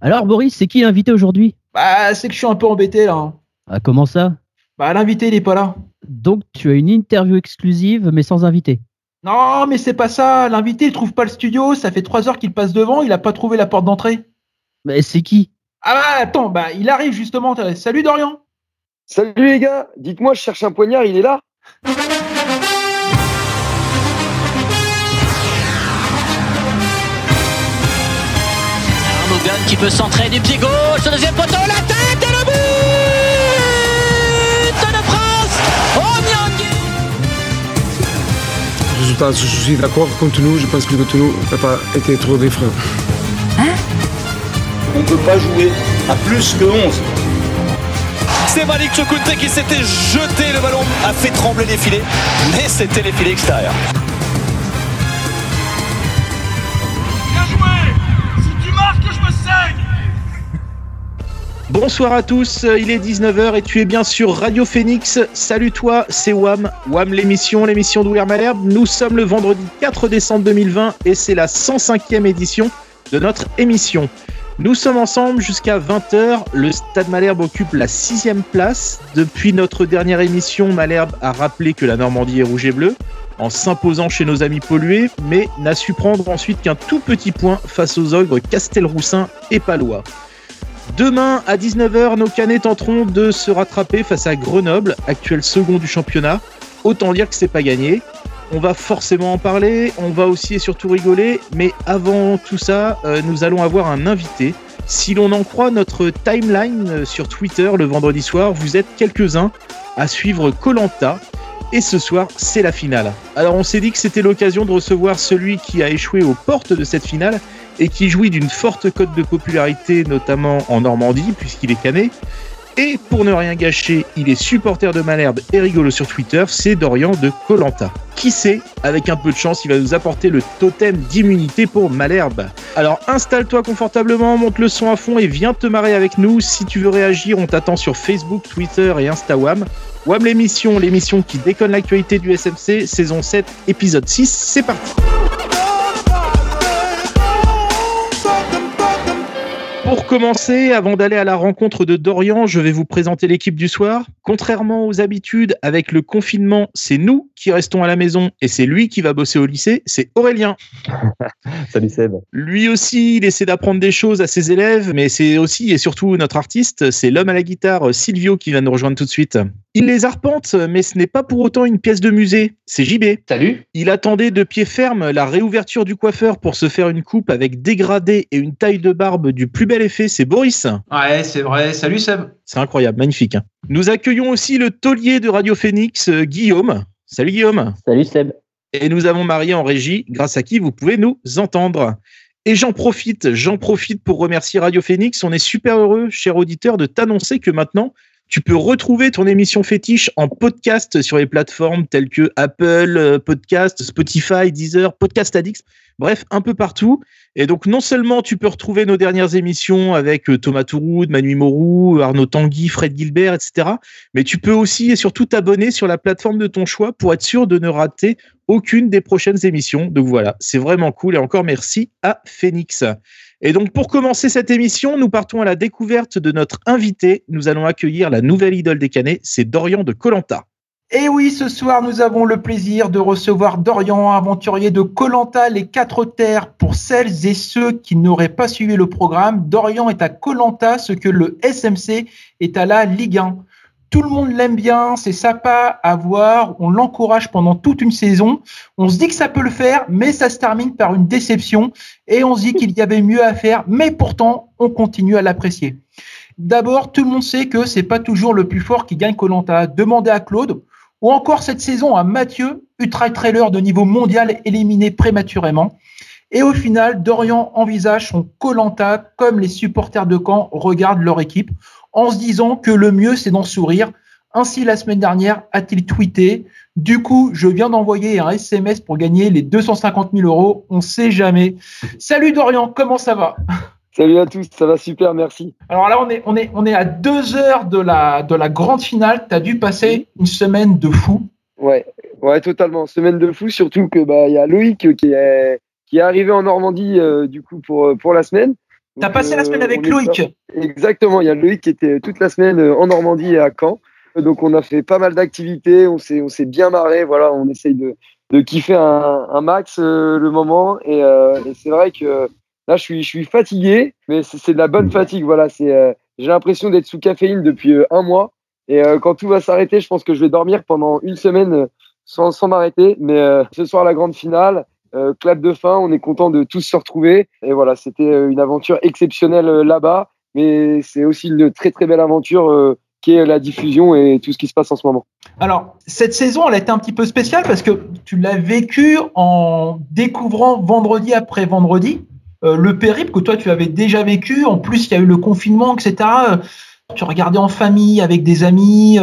Alors Boris, c'est qui l'invité aujourd'hui? Bah, c'est que je suis un peu embêté là. hein. Ah, comment ça? Bah, l'invité, il est pas là. Donc tu as une interview exclusive mais sans invité? Non, mais c'est pas ça. L'invité, il trouve pas le studio. Ça fait trois heures qu'il passe devant. Il a pas trouvé la porte d'entrée. Mais c'est qui? Ah bah, attends, bah, il arrive justement. Salut Dorian. Salut les gars, dites-moi, je cherche un poignard, il est là? Qui peut centrer du pied gauche, au deuxième poteau, la tête et le but de France Nyangui Résultat, je suis d'accord contre nous. Je pense que contre nous n'a pas été trop d'effroi. On ne peut pas jouer à plus que 11. C'est Malik Chokunte qui s'était jeté, le ballon a fait trembler les filets, mais c'était les filets extérieurs. Bonsoir à tous, il est 19h et tu es bien sur Radio Phoenix. Salut toi, c'est Wam. Wam l'émission, l'émission d'Ouvert Malherbe. Nous sommes le vendredi 4 décembre 2020 et c'est la 105e édition de notre émission. Nous sommes ensemble jusqu'à 20h. Le Stade Malherbe occupe la sixième place. Depuis notre dernière émission, Malherbe a rappelé que la Normandie est rouge et bleu en s'imposant chez nos amis pollués, mais n'a su prendre ensuite qu'un tout petit point face aux ogres Castelroussin et Palois. Demain à 19h, nos canets tenteront de se rattraper face à Grenoble, actuel second du championnat. Autant dire que c'est pas gagné. On va forcément en parler, on va aussi et surtout rigoler, mais avant tout ça, euh, nous allons avoir un invité. Si l'on en croit notre timeline euh, sur Twitter le vendredi soir, vous êtes quelques-uns à suivre Colanta. Et ce soir, c'est la finale. Alors on s'est dit que c'était l'occasion de recevoir celui qui a échoué aux portes de cette finale et qui jouit d'une forte cote de popularité, notamment en Normandie, puisqu'il est cané. Et pour ne rien gâcher, il est supporter de Malherbe et rigolo sur Twitter, c'est Dorian de Colanta. Qui sait, avec un peu de chance, il va nous apporter le totem d'immunité pour Malherbe. Alors installe-toi confortablement, monte le son à fond et viens te marrer avec nous. Si tu veux réagir, on t'attend sur Facebook, Twitter et Instawam. Wam l'émission, l'émission qui déconne l'actualité du SMC, saison 7, épisode 6, c'est parti Pour commencer, avant d'aller à la rencontre de Dorian, je vais vous présenter l'équipe du soir. Contrairement aux habitudes, avec le confinement, c'est nous qui restons à la maison et c'est lui qui va bosser au lycée, c'est Aurélien. Salut Seb. Lui aussi, il essaie d'apprendre des choses à ses élèves, mais c'est aussi et surtout notre artiste, c'est l'homme à la guitare Silvio qui va nous rejoindre tout de suite. Il les arpente, mais ce n'est pas pour autant une pièce de musée, c'est JB. Salut. Il attendait de pied ferme la réouverture du coiffeur pour se faire une coupe avec dégradé et une taille de barbe du plus bel effet, c'est Boris. Ouais, c'est vrai. Salut Seb. C'est incroyable, magnifique. hein. Nous accueillons aussi le taulier de Radio Phoenix, euh, Guillaume. Salut Guillaume. Salut Seb. Et nous avons Marie en régie, grâce à qui vous pouvez nous entendre. Et j'en profite, j'en profite pour remercier Radio Phoenix. On est super heureux, cher auditeur, de t'annoncer que maintenant, tu peux retrouver ton émission fétiche en podcast sur les plateformes telles que Apple euh, Podcast, Spotify, Deezer, Podcast Addicts, bref, un peu partout. Et donc, non seulement tu peux retrouver nos dernières émissions avec euh, Thomas Touroud, Manu Moreau, Arnaud Tanguy, Fred Gilbert, etc., mais tu peux aussi et surtout t'abonner sur la plateforme de ton choix pour être sûr de ne rater aucune des prochaines émissions. Donc voilà, c'est vraiment cool et encore merci à Phoenix. Et donc pour commencer cette émission, nous partons à la découverte de notre invité. Nous allons accueillir la nouvelle idole des Canets, c'est Dorian de Colanta. Et oui, ce soir, nous avons le plaisir de recevoir Dorian, aventurier de Colanta, les quatre terres. Pour celles et ceux qui n'auraient pas suivi le programme, Dorian est à Colanta, ce que le SMC est à la Ligue 1. Tout le monde l'aime bien, c'est sympa à voir, on l'encourage pendant toute une saison. On se dit que ça peut le faire, mais ça se termine par une déception et on se dit qu'il y avait mieux à faire, mais pourtant, on continue à l'apprécier. D'abord, tout le monde sait que c'est pas toujours le plus fort qui gagne Colanta. Demandez à Claude ou encore cette saison à Mathieu, ultra trailer de niveau mondial éliminé prématurément. Et au final, Dorian envisage son Colanta comme les supporters de Caen regardent leur équipe en se disant que le mieux c'est d'en sourire. Ainsi, la semaine dernière, a-t-il tweeté Du coup, je viens d'envoyer un SMS pour gagner les 250 000 euros. On sait jamais. Salut Dorian, comment ça va? Salut à tous, ça va super, merci. Alors là, on est, on est, on est à deux heures de la, de la grande finale. Tu as dû passer une semaine de fou. Ouais, ouais, totalement. Semaine de fou, surtout que bah il y a Loïc qui est qui est arrivé en Normandie euh, du coup pour pour la semaine. T'as Donc, passé la euh, semaine avec on est Loïc. Exactement, il y a Loïc qui était toute la semaine euh, en Normandie et à Caen. Donc on a fait pas mal d'activités, on s'est on s'est bien marré, voilà, on essaye de, de kiffer un, un max euh, le moment et, euh, et c'est vrai que là je suis je suis fatigué, mais c'est c'est de la bonne fatigue, voilà, c'est euh, j'ai l'impression d'être sous caféine depuis euh, un mois et euh, quand tout va s'arrêter, je pense que je vais dormir pendant une semaine euh, sans sans m'arrêter, mais euh, ce soir la grande finale, euh, clap de fin, on est content de tous se retrouver et voilà, c'était euh, une aventure exceptionnelle euh, là-bas mais c'est aussi une très très belle aventure euh, qui est la diffusion et tout ce qui se passe en ce moment. Alors, cette saison, elle a été un petit peu spéciale parce que tu l'as vécu en découvrant vendredi après vendredi euh, le périple que toi tu avais déjà vécu. En plus, il y a eu le confinement, etc. Euh, Tu regardais en famille avec des amis.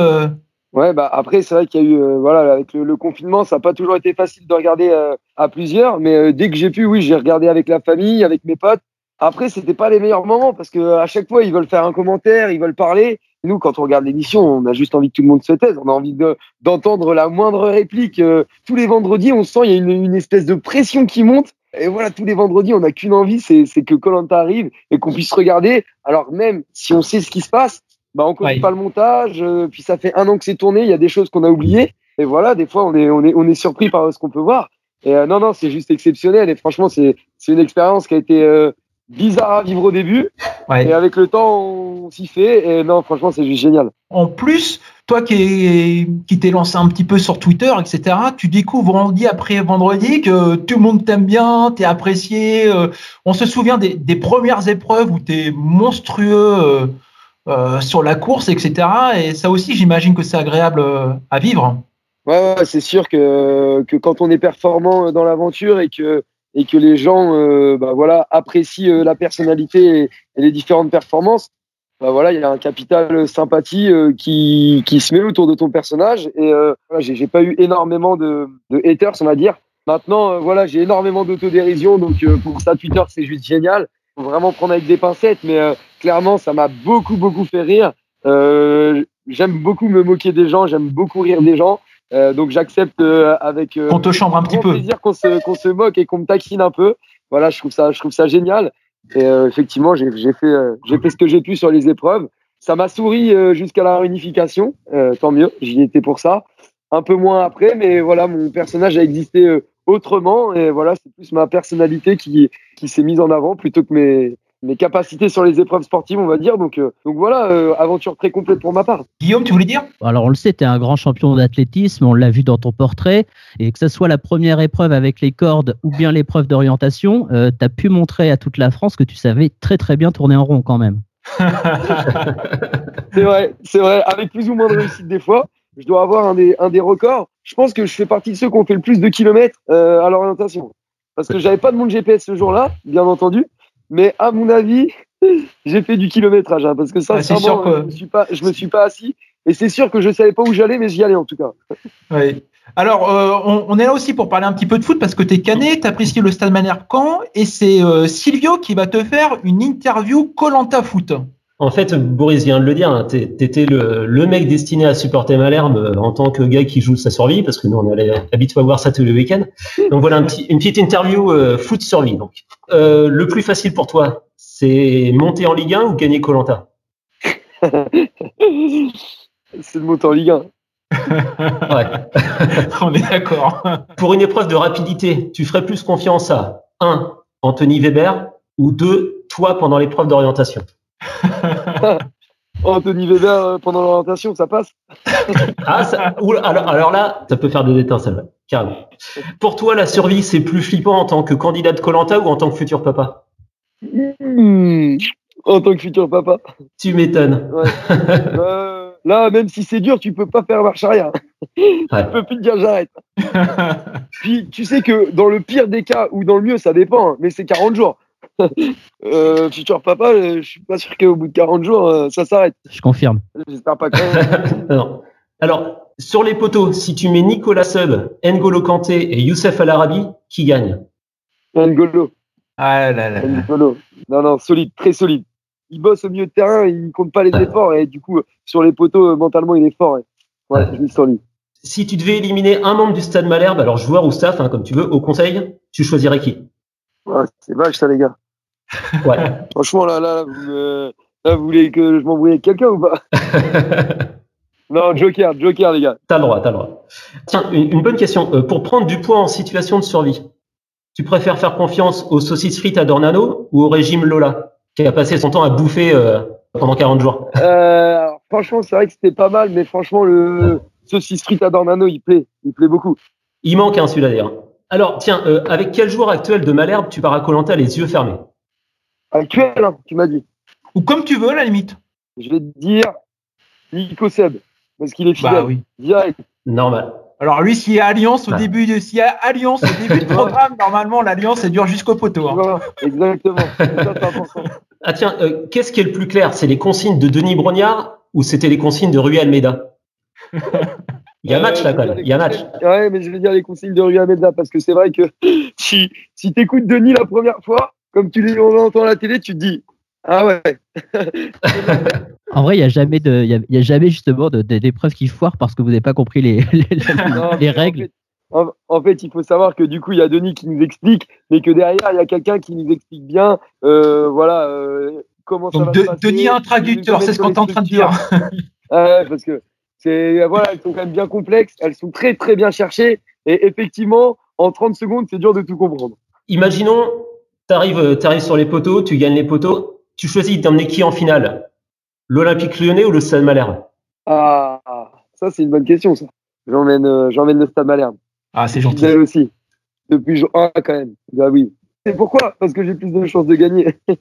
Ouais, bah après c'est vrai qu'il y a eu euh, voilà avec le, confinement, ça n'a pas toujours été facile de regarder euh, à plusieurs, mais euh, dès que j'ai pu, oui, j'ai regardé avec la famille, avec mes potes. Après, c'était pas les meilleurs moments parce que à chaque fois ils veulent faire un commentaire, ils veulent parler. Nous, quand on regarde l'émission, on a juste envie que tout le monde se taise. On a envie de- d'entendre la moindre réplique. Tous les vendredis, on sent il y a une, une espèce de pression qui monte. Et voilà, tous les vendredis, on n'a qu'une envie, c'est que Colanta arrive et qu'on puisse regarder. Alors même si on sait ce qui se passe, bah on connaît Ouais. pas le montage. euh, puis ça fait un an que c'est tourné, il y a des choses qu'on a oubliées. Et voilà, des fois, on est on est on est surpris par ce qu'on peut voir. Et euh, non non, c'est juste exceptionnel. Et franchement, c'est c'est une expérience qui a été euh, bizarre à vivre au début. ouais. Et avec le temps, on s'y fait. Et non, franchement, c'est juste génial. En plus, toi qui est- qui t'es lancé un petit peu sur Twitter, etc., tu découvres vendredi après vendredi que tout le monde t'aime bien, t'es apprécié. euh, on se souvient des, des premières épreuves où t'es monstrueux euh, euh, sur la course, etc. Et ça aussi, j'imagine que c'est agréable euh, à vivre. Ouais, c'est sûr que, quand on est performant dans l'aventure et que, les gens euh, bah, voilà, apprécient euh, la personnalité et, les différentes performances, bah, voilà, il y a un capital sympathie euh, qui, se met autour de ton personnage. Et euh, voilà, j'ai pas eu énormément de, de haters, on va dire. Maintenant, euh, voilà, j'ai énormément d'autodérision, donc euh, pour ça, Twitter, c'est juste génial. Faut vraiment prendre avec des pincettes, mais euh, clairement, ça m'a beaucoup, beaucoup fait rire. Euh, j'aime beaucoup me moquer des gens, j'aime beaucoup rire des gens. Euh, donc j'accepte euh, avec euh, On te chambre un petit peu. plaisir qu'on se, qu'on se moque et qu'on me taquine un peu. Voilà, je trouve ça, je trouve ça génial. Et euh, effectivement, j'ai j'ai fait, j'ai fait ce que j'ai pu sur les épreuves. Ça m'a souri euh, jusqu'à la réunification. Euh, tant mieux, j'y étais pour ça. Un peu moins après, mais voilà, mon personnage a existé autrement. Et voilà, c'est plus ma personnalité qui, qui s'est mise en avant plutôt que mes, mes capacités sur les épreuves sportives, on va dire. Donc, euh, donc voilà, euh, aventure très complète pour ma part. Guillaume, tu voulais dire? Alors on le sait, tu es un grand champion d'athlétisme, on l'a vu dans ton portrait, et que ce soit la première épreuve avec les cordes ou bien l'épreuve d'orientation, tu as pu montrer à toute la France que tu savais très très bien tourner en rond quand même. C'est vrai, c'est vrai, avec plus ou moins de réussite des fois. Je dois avoir un des, un des records. Je pense que je fais partie de ceux qui ont fait le plus de kilomètres euh, à l'orientation. Parce que j'avais pas de mon GPS ce jour-là, bien entendu. Mais à mon avis, j'ai fait du kilométrage. hein, parce que ça, Ah, c'est sûr que- je me suis pas, je me suis pas assis. Et c'est sûr que je savais pas où j'allais, mais j'y allais en tout cas. Oui. Alors, euh, on, on est là aussi pour parler un petit peu de foot parce que tu es canet, tu apprécies le Stade Manère Caen et c'est euh, Silvio qui va te faire une interview Colanta Foot. En fait, Boris vient de le dire, hein, t'étais le, le mec destiné à supporter Malherbe euh, en tant que gars qui joue sa survie, parce que nous on est habitué à voir ça tous les week-ends. Donc voilà un petit, une petite interview euh, foot survie. Donc, euh, le plus facile pour toi, c'est monter en Ligue 1 ou gagner Colanta? C'est le mot en Ligue 1. Ouais. on est d'accord. Pour une épreuve de rapidité, tu ferais plus confiance à un Anthony Weber ou deux toi pendant l'épreuve d'orientation? Anthony Weber euh, pendant l'orientation, ça passe. Ah, ça- alors, alors là, ça peut faire des étincelles, carrément. Pour toi, la survie, c'est plus flippant en tant que candidat de Colanta ou en tant que futur papa? Hmm. En tant que futur papa. Tu m'étonnes. Ouais. Euh, là, même si c'est dur, tu peux pas faire marche arrière. Ouais. Tu peux plus te dire j'arrête. Puis tu sais que dans le pire des cas ou dans le mieux, ça dépend, hein, mais c'est 40 jours. Euh, futur papa, euh, je suis pas sûr qu'au bout de 40 jours, euh, ça s'arrête. Je confirme. J'espère pas. Non. Alors, sur les poteaux, si tu mets Nicolas Sub, N'Golo Kanté et Youssef Al Arabi, qui gagne? N'Golo, Ah là là. N'Golo. Non, non, solide, très solide. Il bosse au milieu de terrain, il compte pas les efforts et du coup, sur les poteaux, euh, mentalement, il est fort. Ouais, je mise sur lui. Si tu devais éliminer un membre du Stade Malherbe, alors joueur ou staff, hein, comme tu veux, au conseil, tu choisirais qui? Ouais, c'est vache ça, les gars. Ouais. Franchement, là, là, vous, me- là, vous voulez que je m'embrouille avec quelqu'un ou pas? Non, Joker, Joker, les gars. T'as le droit, t'as le droit. Tiens, une, une bonne question. Euh, pour prendre du poids en situation de survie, tu préfères faire confiance aux saucisses frites à Dornano ou au régime Lola, qui a passé son temps à bouffer euh, pendant 40 jours? Euh, alors, franchement, c'est vrai que c'était pas mal, mais franchement, le saucisse frite à Dornano, il plaît. Il plaît beaucoup. Il manque un celui-là d'ailleurs. Alors, tiens, avec quel joueur actuel de Malherbe tu pars à Colanta les yeux fermés? Actuel, hein, tu m'as dit. Ou comme tu veux, à la limite. Je vais te dire Nico Seb, parce qu'il est fidèle. Bah oui. Direct. Normal. Alors lui, s'il y a alliance au Ah. début de, s'il y a alliance au début de programme, normalement l'alliance elle dure jusqu'au poteau. hein. Voilà, exactement. Ça. Ah tiens, euh, qu'est-ce qui est le plus clair? C'est les consignes de Denis Brognard ou c'était les consignes de Rui Almeida? Il y a match là quand même. Il y a match. Ouais, mais je vais dire les consignes de Rui là, parce que c'est vrai que si, si tu écoutes Denis la première fois, comme tu l'entends à la télé, tu te dis Ah ouais, En vrai, il n'y a jamais de, il y a, y a jamais justement de- de- d'épreuves qui foirent parce que vous n'avez pas compris les, les, les- Non, les mais en règles. fait- En, en fait, il faut savoir que du coup, il y a Denis qui nous explique, mais que derrière, il y a quelqu'un qui nous explique bien, euh, voilà, euh, comment ça va de- se passer, Denis un traducteur, c'est ce qu'on les est en train de dire. Ouais, parce que c'est voilà, elles sont quand même bien complexes, elles sont très très bien cherchées, et effectivement, en 30 secondes, c'est dur de tout comprendre. Imaginons, tu arrives, sur les poteaux, tu gagnes les poteaux, tu choisis d'emmener qui en finale? L'Olympique lyonnais ou le Stade Malherbe? Ah, ça c'est une bonne question, ça. J'emmène, euh, le Stade Malherbe. Ah c'est gentil. Fidèle aussi. Depuis jour 1 quand même. Bah oui. C'est pourquoi? Parce que j'ai plus de chances de gagner.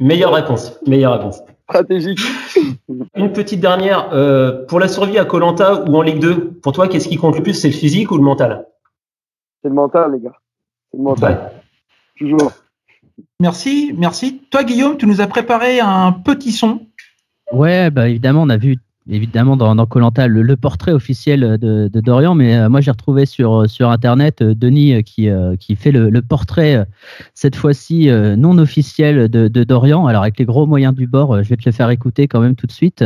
Meilleure réponse. Meilleure réponse. Stratégique. Une petite dernière. euh, pour la survie à Colanta ou en Ligue 2, pour toi, qu'est-ce qui compte le plus? C'est le physique ou le mental? C'est le mental, les gars. C'est le mental. Toujours. Merci, merci. Toi Guillaume, tu nous as préparé un petit son. Ouais, bah évidemment, on a vu évidemment dans dans Colanta le, le portrait officiel de, de Dorian, mais euh, moi j'ai retrouvé sur sur internet euh, Denis euh, qui euh, qui fait le, le portrait euh, cette fois-ci euh, non officiel de, de Dorian. Alors avec les gros moyens du bord, euh, je vais te le faire écouter quand même tout de suite.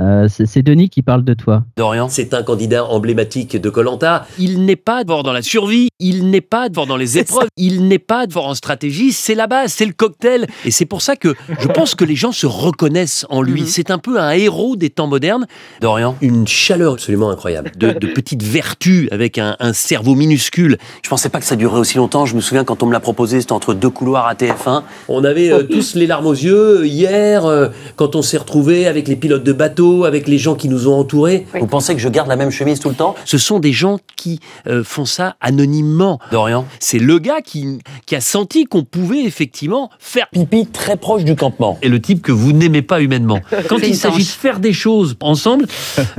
Euh, c'est Denis qui parle de toi. Dorian, c'est un candidat emblématique de Colanta. Il n'est pas fort dans la survie, il n'est pas fort dans les épreuves, il n'est pas fort en stratégie. C'est la base, c'est le cocktail. Et c'est pour ça que je pense que les gens se reconnaissent en lui. C'est un peu un héros des temps modernes. Dorian, une chaleur absolument incroyable, de, de petites vertus avec un, un cerveau minuscule. Je pensais pas que ça durerait aussi longtemps. Je me souviens quand on me l'a proposé, c'était entre deux couloirs à TF1. On avait euh, tous les larmes aux yeux hier euh, quand on s'est retrouvés avec les pilotes de bateau, avec les gens qui nous ont entourés. Vous pensez que je garde la même chemise tout le temps? Ce sont des gens qui euh, font ça anonymement. Dorian, c'est le gars qui, qui a senti qu'on pouvait effectivement faire pipi très proche du campement. Et le type que vous n'aimez pas humainement. Quand il s'agit de faire des choses ensemble,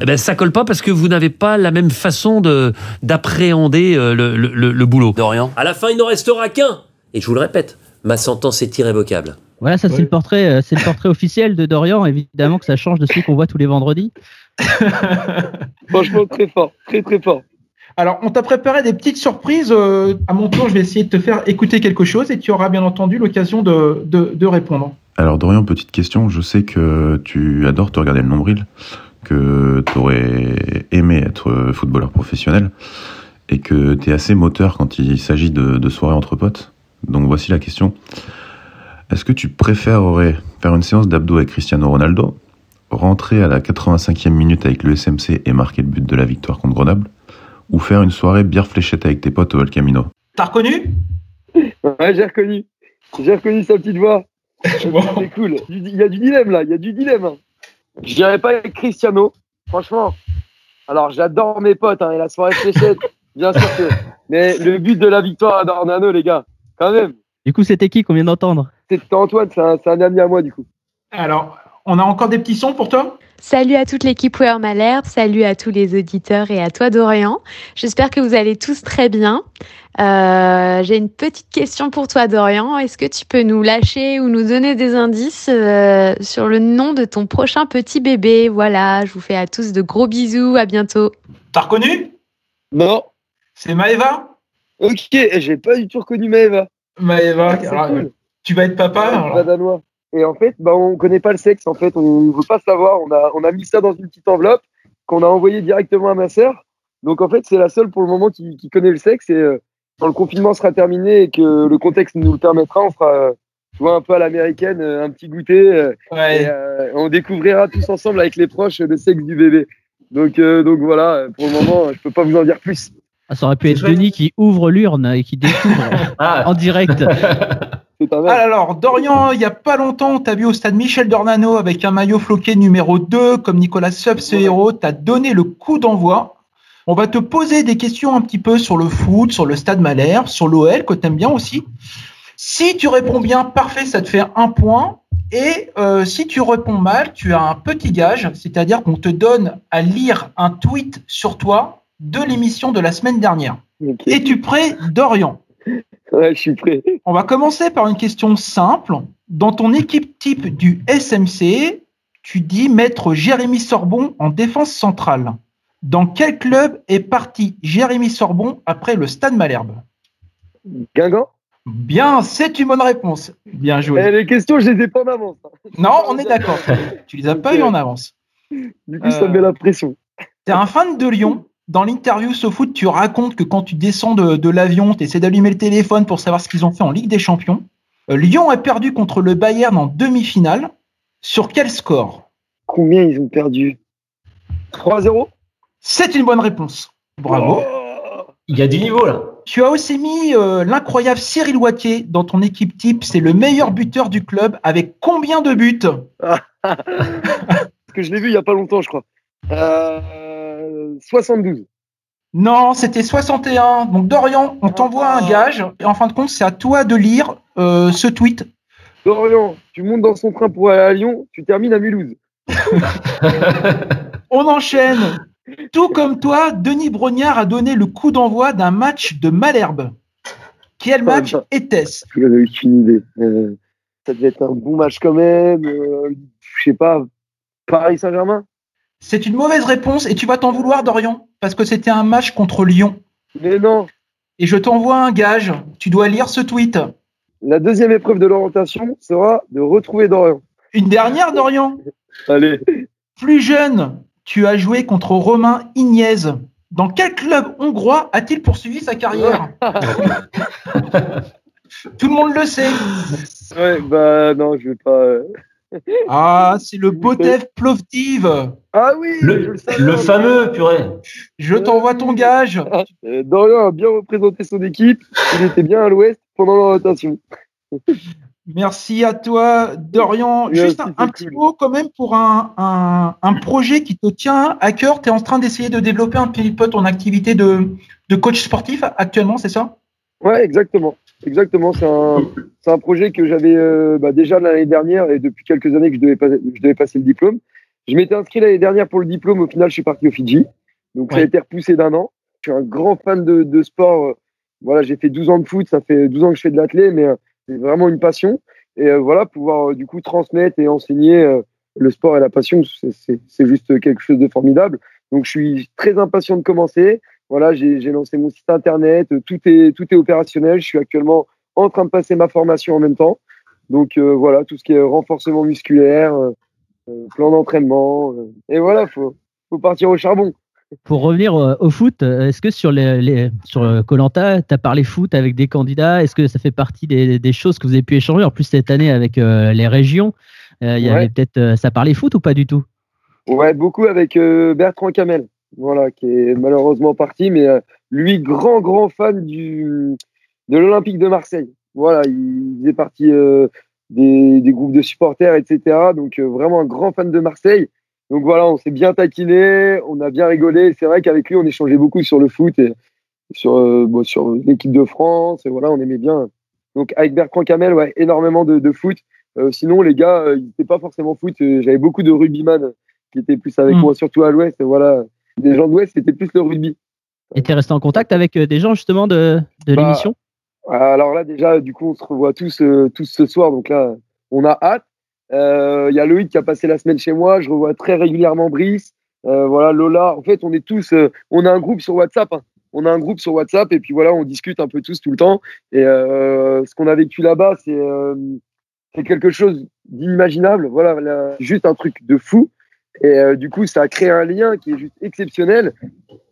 eh ben, ça colle pas parce que vous n'avez pas la même façon de d'appréhender euh, le, le- le- le boulot. Dorian. À la fin, il n'en restera qu'un. Et je vous le répète, ma sentence est irrévocable. Voilà, ça c'est le portrait, euh, c'est le portrait officiel de Dorian. Évidemment que ça change de celui qu'on voit tous les vendredis. Franchement, très fort. Très très fort. Alors, on t'a préparé des petites surprises. Euh, à mon tour, je vais essayer de te faire écouter quelque chose et tu auras bien entendu l'occasion de, de, de répondre. Alors Dorian, petite question, je sais que tu adores te regarder le nombril, que tu aurais aimé être footballeur professionnel et que tu es assez moteur quand il s'agit de, de soirées entre potes. Donc voici la question. Est-ce que tu préférerais faire une séance d'abdos avec Cristiano Ronaldo, rentrer à la 85e minute avec le SMC et marquer le but de la victoire contre Grenoble, ou faire une soirée bière fléchette avec tes potes au El Camino T'as reconnu? Ouais, j'ai reconnu. J'ai reconnu sa petite voix. C'est cool. Il y a du dilemme là, il y a du dilemme. hein. Je dirais pas avec Cristiano, franchement. Alors j'adore mes potes hein, et la soirée fléchette, bien sûr que. Mais le but de la victoire à Dornano, les gars, quand même. Du coup, c'était qui qu'on vient d'entendre? C'est Antoine, c'est un, c'est un ami à moi du coup. Alors, on a encore des petits sons pour toi? Salut à toute l'équipe Wear Malherbe, salut à tous les auditeurs et à toi Dorian. J'espère que vous allez tous très bien. Euh, J'ai une petite question pour toi Dorian. Est-ce que tu peux nous lâcher ou nous donner des indices euh, sur le nom de ton prochain petit bébé? Voilà, je vous fais à tous de gros bisous, à bientôt. T'as reconnu? Non. C'est Maëva? Ok, et j'ai pas du tout reconnu Maëva. Maëva, Ah, cool. tu vas être papa Ouais, alors. Et en fait, bah, on connaît pas le sexe. En fait, on veut pas savoir. On a, on a mis ça dans une petite enveloppe qu'on a envoyé directement à ma sœur. Donc en fait, c'est la seule pour le moment qui, qui connaît le sexe. Et, euh, quand le confinement sera terminé et que le contexte nous le permettra, on fera tu vois, un peu à l'américaine, un petit goûter. Ouais. Et, euh, on découvrira tous ensemble avec les proches le sexe du bébé. Donc, euh, donc voilà, pour le moment, je peux pas vous en dire plus. Ah, ça aurait pu être Denis qui ouvre l'urne et qui découvre en direct. Ah, alors, Dorian, il y a pas longtemps, on t'a vu au stade Michel Dornano avec un maillot floqué numéro 2, comme Nicolas Sub, ce héros. Tu as donné le coup d'envoi. On va te poser des questions un petit peu sur le foot, sur le stade Malherbe, sur l'OL, que tu aimes bien aussi. Si tu réponds bien, parfait, ça te fait un point. Et euh, si tu réponds mal, tu as un petit gage, c'est-à-dire qu'on te donne à lire un tweet sur toi de l'émission de la semaine dernière. Es-tu prêt, Dorian? Ouais, je suis prêt. On va commencer par une question simple. Dans ton équipe type du SMC, tu dis mettre Jérémy Sorbon en défense centrale. Dans quel club est parti Jérémy Sorbon après le Stade Malherbe? Guingamp? Bien, c'est une bonne réponse. Bien joué. Eh, Les questions, je les ai pas en avance. Non, on est d'accord. Tu les as pas eu en avance. Du coup, ça Euh, me met la pression. T'es un fan de Lyon. Dans l'interview SoFoot, tu racontes que quand tu descends de, de l'avion, tu essaies d'allumer le téléphone pour savoir ce qu'ils ont fait en Ligue des Champions. Euh, Lyon a perdu contre le Bayern en demi-finale. Sur quel score? Combien ils ont perdu? 3-0 C'est une bonne réponse. Bravo. Il y a du niveau là. Tu as aussi mis euh, l'incroyable Cyril Wattier dans ton équipe type. C'est le meilleur buteur du club avec combien de buts? Parce que je l'ai vu il y a pas longtemps, je crois. Euh, 72. Non, c'était 61. Donc Dorian, on t'envoie un gage. Et en fin de compte, c'est à toi de lire euh, ce tweet. Dorian, tu montes dans son train pour aller à Lyon, tu termines à Mulhouse. On enchaîne. Tout comme toi, Denis Brognard a donné le coup d'envoi d'un match de Malherbe. Quel match était-ce? Je n'avais aucune idée. Euh, ça devait être un bon match quand même. euh, je sais pas. Paris Saint-Germain? C'est une mauvaise réponse et tu vas t'en vouloir, Dorian, parce que c'était un match contre Lyon. Mais non. Et je t'envoie un gage. Tu dois lire ce tweet. La deuxième épreuve de l'orientation sera de retrouver Dorian. Une dernière, Dorian? Allez. Plus jeune, tu as joué contre Romain Ignez. Dans quel club hongrois a-t-il poursuivi sa carrière Tout le monde le sait. Ouais, bah non, je vais pas. euh. Ah, c'est le Botev Plovdiv. Ah oui Le, je savais. le fameux, purée. Je t'envoie ton gage. Euh, Dorian a bien représenté son équipe. Il était bien à l'ouest pendant l'orientation. Merci à toi, Dorian. Juste un, petit cool. mot quand même pour un, un, un projet qui te tient à cœur. Tu es en train d'essayer de développer un petit peu ton activité de, de coach sportif actuellement, c'est ça? Ouais, exactement. Exactement. C'est un, c'est un projet que j'avais euh, bah, déjà l'année dernière et depuis quelques années que je devais, passer, je devais passer le diplôme. Je m'étais inscrit l'année dernière pour le diplôme. Au final, je suis parti au Fidji. Donc, ça a Ouais. été repoussé d'un an. Je suis un grand fan de, de sport. Voilà, j'ai fait 12 ans de foot. Ça fait 12 ans que je fais de l'athlé, mais c'est vraiment une passion. Et euh, voilà, pouvoir euh, du coup transmettre et enseigner euh, le sport et la passion, c'est- juste quelque chose de formidable. Donc, je suis très impatient de commencer. Voilà, j'ai lancé mon site internet, tout est, tout est opérationnel. Je suis actuellement en train de passer ma formation en même temps. Donc voilà, tout ce qui est renforcement musculaire, plan d'entraînement. et voilà, faut, faut partir au charbon. Pour revenir euh, au foot, euh, est-ce que sur les, les- sur Colanta, tu as parlé foot avec des candidats? Est-ce que ça fait partie des, des choses que vous avez pu échanger? En plus, cette année, avec euh, les régions, euh, il y Ouais. avait peut-être. euh, ça parlait foot ou pas du tout? Ouais, beaucoup avec euh, Bertrand Camel, voilà, qui est malheureusement parti, mais euh, lui, grand, grand fan du, de l'Olympique de Marseille. Voilà, il faisait partie euh, des, des groupes de supporters, etc. Donc, euh, vraiment un grand fan de Marseille. Donc voilà, on s'est bien taquiné, on a bien rigolé. C'est vrai qu'avec lui, on échangeait beaucoup sur le foot et sur, euh, bon, sur l'équipe de France. Et voilà, on aimait bien. Donc, avec Bertrand Camel, ouais, énormément de, de foot. Euh, sinon, les gars, euh, ils n'étaient pas forcément foot. Euh, J'avais beaucoup de rugbyman qui étaient plus avec Mm. moi, surtout à l'ouest. Voilà, des gens de l'ouest, c'était plus le rugby. Et tu es resté en contact avec des gens justement de, de Bah, l'émission? Alors là, déjà, du coup, on se revoit tous, tous ce soir. Donc là, on a hâte. Euh, Il y a Loïc qui a passé la semaine chez moi. Je revois très régulièrement Brice. Euh, voilà, Lola. En fait, on est tous. euh, on a un groupe sur WhatsApp. hein. On a un groupe sur WhatsApp et puis voilà, on discute un peu tous tout le temps. Et euh, ce qu'on a vécu là-bas, c'est euh, quelque chose d'inimaginable. Voilà, là, juste un truc de fou. Et euh, du coup, ça a créé un lien qui est juste exceptionnel.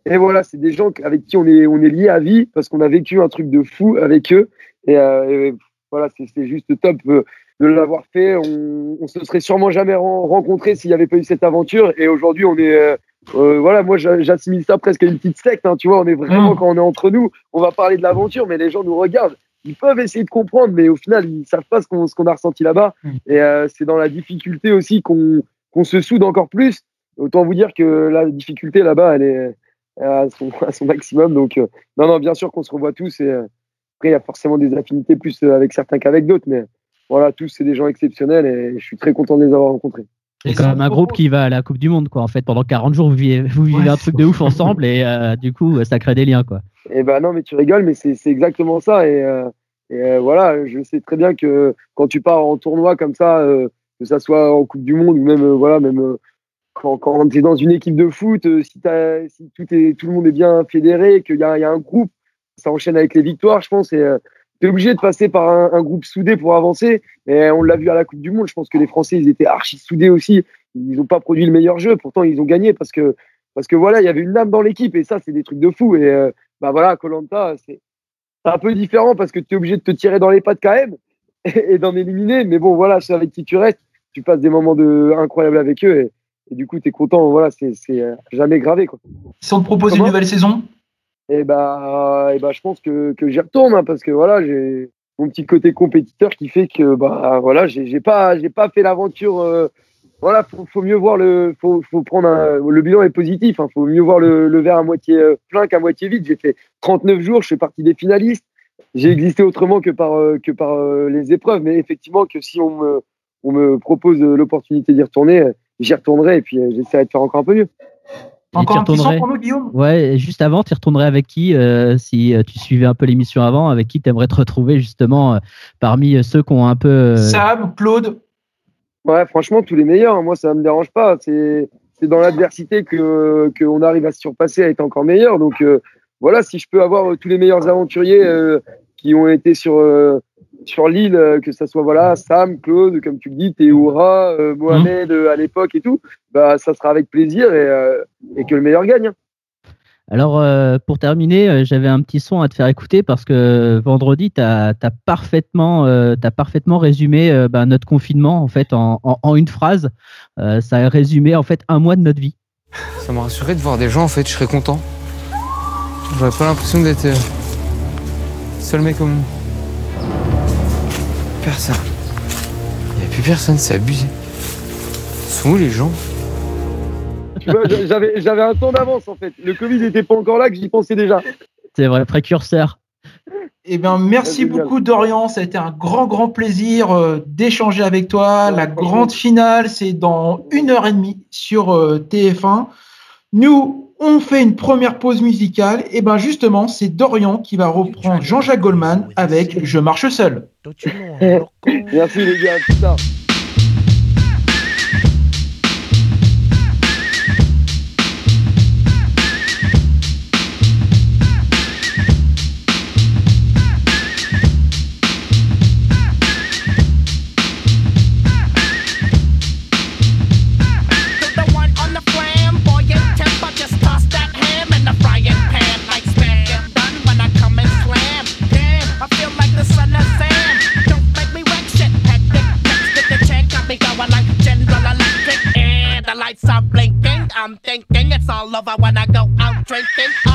Et voilà, c'est des gens avec qui on est, on lié à vie parce qu'on a vécu un truc de fou avec eux. Et, euh, et voilà, c'est juste top euh, de l'avoir fait. On, on se serait sûrement jamais ren- rencontrés s'il n'y avait pas eu cette aventure. Et aujourd'hui, on est, euh, euh, voilà, moi j'a- j'assimile ça presque à une petite secte. hein, tu vois, on est vraiment Mm. quand on est entre nous, on va parler de l'aventure, mais les gens nous regardent. Ils peuvent essayer de comprendre, mais au final, ils savent pas ce qu'on ce qu'on a ressenti là-bas. Et euh, c'est dans la difficulté aussi qu'on qu'on se soude encore plus. Autant vous dire que la difficulté là-bas, elle est à son, à son maximum. Donc, euh, non, non, bien sûr qu'on se revoit tous. Et euh, après, il y a forcément des affinités plus avec certains qu'avec d'autres. Mais voilà, tous, c'est des gens exceptionnels et je suis très content de les avoir rencontrés. C'est comme un groupe qui va à la Coupe du Monde, quoi. En fait, pendant 40 jours, vous vivez, vous vivez un truc de ouf ensemble et euh, du coup, ça crée des liens, quoi. Et ben non, mais tu rigoles, mais c'est exactement ça. Et, euh, et, euh, voilà, je sais très bien que quand tu pars en tournoi comme ça, euh, que ça soit en Coupe du Monde ou même euh, voilà, même euh, quand, quand tu es dans une équipe de foot, euh, si, tout, est, tout le monde est bien fédéré, qu'il y y a un groupe, ça enchaîne avec les victoires, je pense. Et tu es obligé de passer par un, un groupe soudé pour avancer. Et on l'a vu à la Coupe du Monde. Je pense que les Français, ils étaient archi soudés aussi. Ils n'ont pas produit le meilleur jeu. Pourtant, ils ont gagné parce que, parce que voilà, il y avait une âme dans l'équipe. Et ça, c'est des trucs de fou. Et euh, bah voilà, Colanta, c'est un peu différent parce que tu es obligé de te tirer dans les pattes quand même et, et d'en éliminer. Mais bon, voilà, c'est avec qui tu restes. Tu passes des moments de, incroyables avec eux. Et, et du coup, tu es content. Voilà, c'est c'est, euh, jamais gravé. Quoi. Si on te propose une nouvelle saison, Et bah, et bah, je pense que, que j'y retourne hein, parce que voilà, j'ai mon petit côté compétiteur qui fait que bah voilà, j'ai pas, pas fait l'aventure. euh, voilà, faut, faut mieux voir le, faut, faut prendre le bilan est positif. Hein, faut mieux voir le, verre à moitié euh, plein qu'à moitié vide. J'ai fait 39 jours, je fais partie des finalistes. J'ai existé autrement que par euh, que par les épreuves, mais effectivement que si on me on me propose l'opportunité d'y retourner, j'y retournerai et puis j'essaierai de faire encore un peu mieux. Encore un petit son retournerais- pour nous, Guillaume? Ouais, juste avant, tu retournerais avec qui euh, Si euh, tu suivais un peu l'émission avant, avec qui tu aimerais te retrouver justement euh, parmi ceux qui ont un peu. euh, Sam, Claude, Ouais, franchement, tous les meilleurs. hein. Moi, ça me dérange pas. C'est c'est dans l'adversité que qu'on arrive à se surpasser, à être encore meilleur. Donc euh, voilà, si je peux avoir tous les meilleurs aventuriers euh, qui ont été sur euh, sur l'île, euh, que ça soit voilà Sam, Claude, comme tu le dis, Théoura, euh, Mohamed euh, à l'époque et tout, bah ça sera avec plaisir et, euh, et que le meilleur gagne. hein. Alors, euh, pour terminer, j'avais un petit son à te faire écouter parce que vendredi, tu as, parfaitement, euh, t'as parfaitement résumé euh, bah, notre confinement en fait en, en- en une phrase. Euh, ça a résumé en fait un mois de notre vie. Ça m'a rassuré de voir des gens, en fait, je serais content. J'aurais pas l'impression d'être seul mec au monde. Personne. Il n'y a plus personne, c'est abusé. Ils sont où les gens? Tu vois, j'avais un temps d'avance en fait. Le Covid n'était pas encore là que j'y pensais déjà. C'est vrai, précurseur. Eh bien, merci beaucoup, Dorian. Ça a été un grand, grand plaisir euh, d'échanger avec toi. La grande finale, c'est dans une heure et demie sur euh, TF1. Nous, on fait une première pause musicale. Et ben justement, c'est Dorian qui va reprendre Jean-Jacques Goldman avec Je marche seul. Merci les gars, à love. I wanna go out drinking.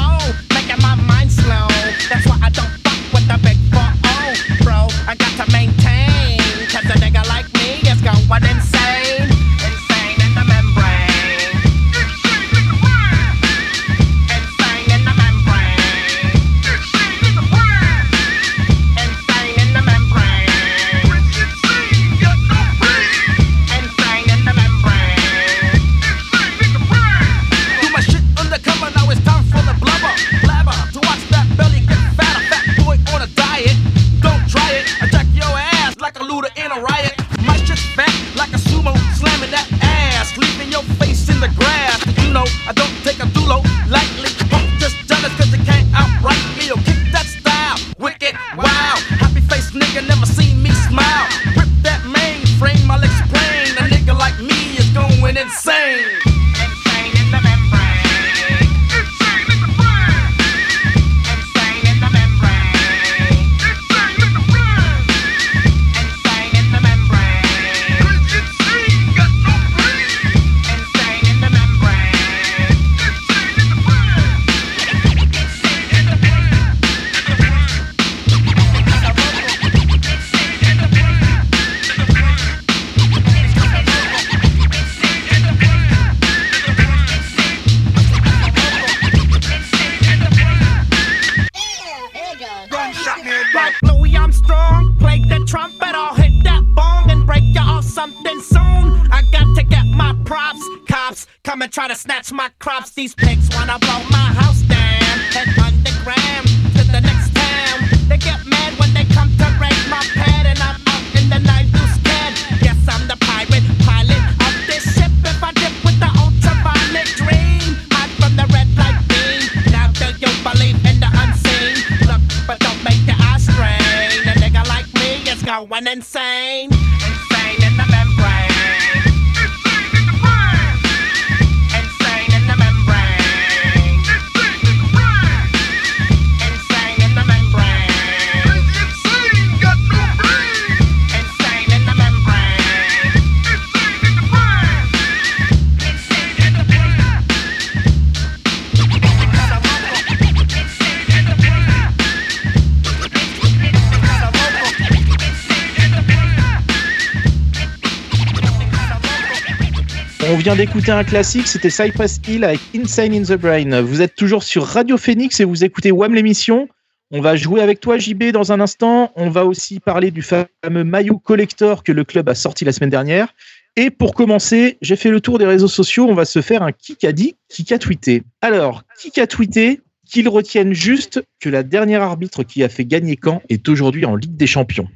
Vient d'écouter un classique, c'était Cypress Hill avec Insane in the Brain. Vous êtes toujours sur Radio Phoenix et vous écoutez WAM l'émission. On va jouer avec toi, JB, dans un instant. On va aussi parler du fameux maillot collector que le club a sorti la semaine dernière. Et pour commencer, j'ai fait le tour des réseaux sociaux. On va se faire un qui a dit, qui a tweeté. Alors, qui a tweeté qu'ils retiennent juste que la dernière arbitre qui a fait gagner Caen est aujourd'hui en Ligue des Champions.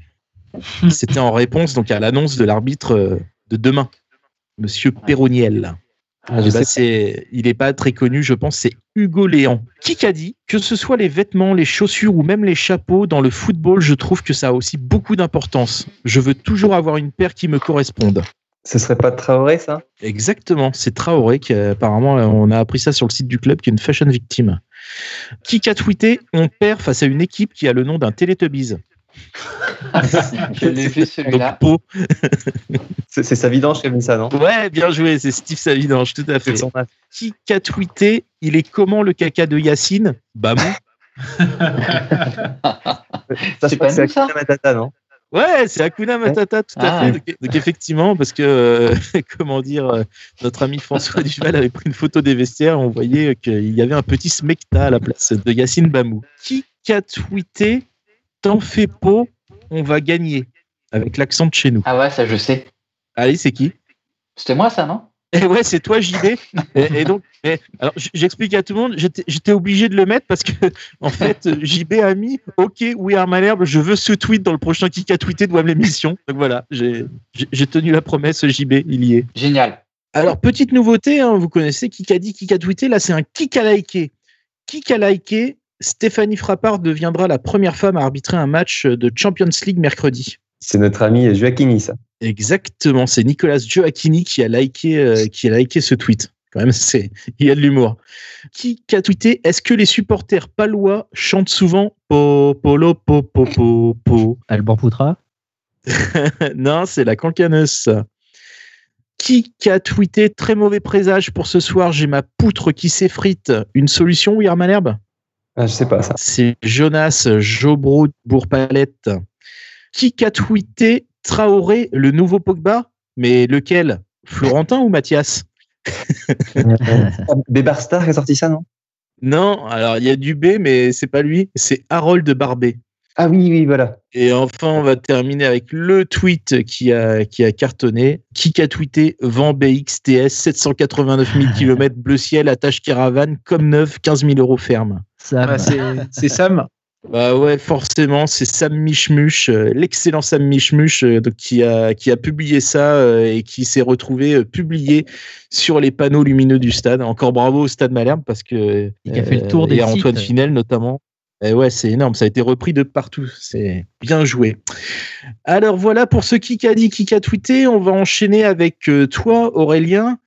C'était en réponse donc à l'annonce de l'arbitre euh, de demain, Monsieur Perroniel. Ah, je sais c'est- il n'est pas très connu, je pense, c'est Hugo Léant. Qui a dit que ce soit les vêtements, les chaussures ou même les chapeaux, dans le football, je trouve que ça a aussi beaucoup d'importance. Je veux toujours avoir une paire qui me corresponde. Ce serait pas Traoré, ça? Exactement, c'est Traoré qui apparemment on a appris ça sur le site du club qui est une fashion victime. Qui a tweeté on perd face à une équipe qui a le nom d'un Teletubbies. Je l'ai vu celui-là. C'est Savidange qui a mis ça, non? Ouais, bien joué, c'est Steve Savidange, tout à fait. Qui a tweeté il est comment le caca de Yacine? Bamou. Ça, je crois que c'est Akuna Matata, non? Ouais, c'est Akuna Matata, tout à Ah. fait. Donc, donc, effectivement, parce que, euh, comment dire, euh, notre ami François Duval avait pris une photo des vestiaires, on voyait qu'il y avait un petit smecta à la place de Yacine Bamou. Qui a tweeté T'en fais pas, on va gagner avec l'accent de chez nous. Ah ouais, ça je sais. Allez, c'est qui? C'était moi ça, non? Et ouais, c'est toi, JB. et, et donc, mais, alors, j'explique à tout le monde, j'étais obligé de le mettre parce que, en fait, JB a mis OK, we are Malherbe, je veux ce tweet dans le prochain kick à tweeter de WAM l'émission. Donc voilà, j'ai tenu la promesse, JB, il y est. Génial. Alors, petite nouveauté, hein, vous connaissez qui a dit, qui a tweeté, là, c'est un kick à liker. Kick à liker, Stéphanie Frappard deviendra la première femme à arbitrer un match de Champions League mercredi. C'est notre ami Joaquini, ça. Exactement, c'est Nicolas Gioacchini qui a liké, euh, qui a liké ce tweet. Quand même, c'est, il y a de l'humour. Qui a tweeté Est-ce que les supporters palois chantent souvent po polo po po po po? Alban Poutra Non, c'est la cancaneuse. Qui a tweeté Très mauvais présage pour ce soir, j'ai ma poutre qui s'effrite. Une solution, oui, Malherbe? Ah, je sais pas ça. C'est Jonas Jobro Bourpalette. Qui a tweeté Traoré, le nouveau Pogba? Mais lequel? Florentin ou Mathias? Bébarstar qui a sorti ça, non? Non, alors il y a du B, mais c'est pas lui, c'est Harold Barbet. Ah oui, oui, voilà. Et enfin, on va terminer avec le tweet qui a, qui a cartonné. Qui a tweeté Vent BXTS, 789 000 km bleu ciel, attache caravane, comme neuf, 15 000 euros ferme. Sam. Ah, c'est- Sam. Bah ouais, forcément, c'est Sam Michmuch, euh, l'excellent Sam Michmuch, euh, donc, qui, a, qui a publié ça euh, et qui s'est retrouvé euh, publié sur les panneaux lumineux du stade. Encore bravo au stade Malherbe parce que. Il a fait le tour des et à Antoine sites. Finel notamment. Et ouais, c'est énorme, ça a été repris de partout. C'est bien joué. Alors voilà pour ce qui a dit, qui a tweeté. On va enchaîner avec toi, Aurélien.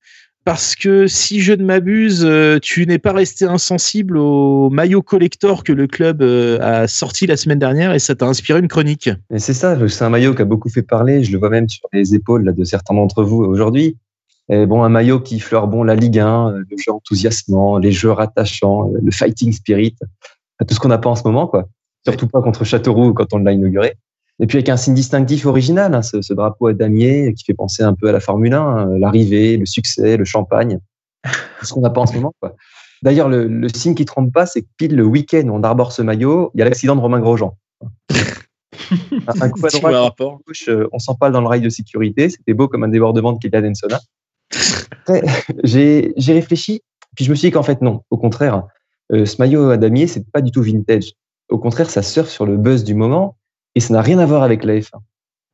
Parce que si je ne m'abuse, euh, tu n'es pas resté insensible au maillot collector que le club euh, a sorti la semaine dernière et ça t'a inspiré une chronique. Et c'est ça, c'est un maillot qui a beaucoup fait parler. Je le vois même sur les épaules de certains d'entre vous aujourd'hui. Bon, un maillot qui fleure bon la Ligue 1, euh, le jeu enthousiasmant, les joueurs attachants, euh, le fighting spirit, tout ce qu'on n'a pas en ce moment, quoi. Surtout pas contre Châteauroux quand on l'a inauguré. Et puis avec un signe distinctif original, hein, ce, ce drapeau à damier qui fait penser un peu à la Formule 1, hein, l'arrivée, le succès, le champagne, tout ce qu'on n'a pas en ce moment, quoi. D'ailleurs, le, le signe qui trompe pas, c'est que pile le week-end où on arbore ce maillot, il y a l'accident de Romain Grosjean. un, un coup à droite, un gauche, euh, on s'empale dans le rail de sécurité. C'était beau comme un débordement de Kylian Ensona. J'ai j'ai réfléchi, puis je me suis dit qu'en fait, non. Au contraire, euh, ce maillot à damier, c'est pas du tout vintage. Au contraire, ça surfe sur le buzz du moment et ça n'a rien à voir avec la F1.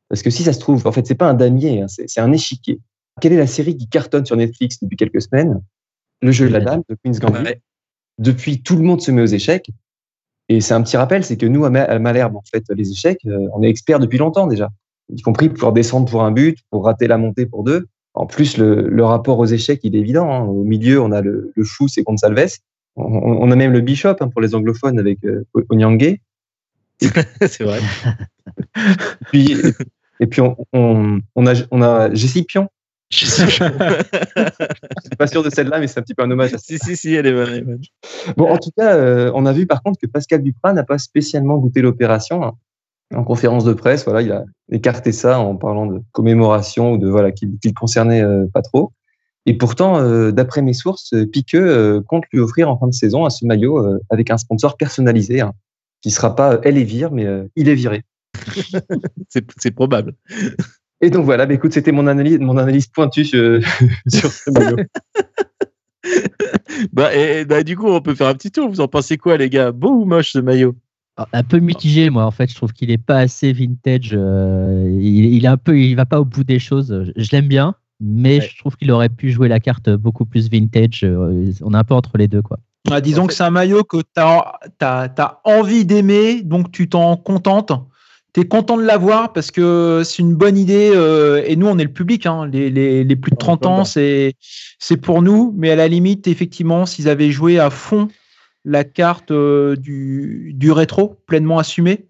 Parce que si ça se trouve, en fait, c'est pas un damier, hein, c'est un échiquier. Quelle est la série qui cartonne sur Netflix depuis quelques semaines? Le jeu de la dame de Queen's Gambit. Depuis, tout le monde se met aux échecs. Et c'est un petit rappel, c'est que nous, à Ma- à Malherbe, en fait, les échecs, euh, on est experts depuis longtemps déjà. Y compris pour descendre pour un but, pour rater la montée pour deux. En plus, le, le rapport aux échecs, il est évident. hein. Au milieu, on a le, le fou, c'est Gonsalves. On, on a même le bishop hein, pour les anglophones avec euh, Onyangue. c'est vrai. Et puis, et, puis on, on, on a, on a Jessie Pion. Je suis pas sûr de celle-là, mais c'est un petit peu un hommage à Si, si, si, elle est bonne. elle est bonne. Bon, en tout cas, euh, on a vu par contre que Pascal Duprat n'a pas spécialement goûté l'opération. hein. En conférence de presse, voilà, il a écarté ça en parlant de commémoration ou de voilà qui ne concernait euh, pas trop. Et pourtant, euh, d'après mes sources, Piqueux compte lui offrir en fin de saison à ce maillot avec un sponsor personnalisé, hein, qui sera pas euh, elle est vire, mais euh, il est viré. C'est c'est probable. Et donc voilà, bah, écoute, c'était mon analyse, mon analyse pointue sur, sur ce maillot. Bah, et, bah, du coup, on peut faire un petit tour. Vous en pensez quoi, les gars? Beau ou moche ce maillot? Alors, Un peu mitigé, moi. En fait, je trouve qu'il est pas assez vintage. euh, il, il est un peu, il va pas au bout des choses. Je, je l'aime bien, mais je trouve qu'il aurait pu jouer la carte beaucoup plus vintage. euh, On est un peu entre les deux, quoi. Ah, disons que c'est un maillot que tu as, envie d'aimer, donc tu t'en contentes. Tu es content de l'avoir parce que c'est une bonne idée. euh, et nous, on est le public. hein. Les, les- les plus de 30 ans, c'est pour nous. Mais à la limite, effectivement, s'ils avaient joué à fond la carte euh, du, du rétro, pleinement assumée,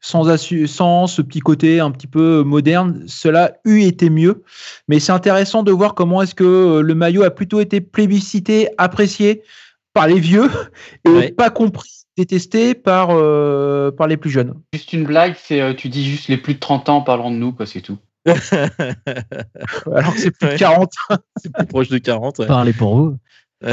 sans, sans ce petit côté un petit peu moderne, cela eût été mieux. Mais c'est intéressant de voir comment est-ce que euh, le maillot a plutôt été plébiscité, apprécié par les vieux et pas compris, détesté par, euh, par les plus jeunes. Juste une blague, c'est euh, tu dis juste les plus de 30 ans en parlant de nous, quoi, c'est tout. Alors que c'est plus de Ouais. 40. C'est plus proche de 40. ouais. Parlez pour vous.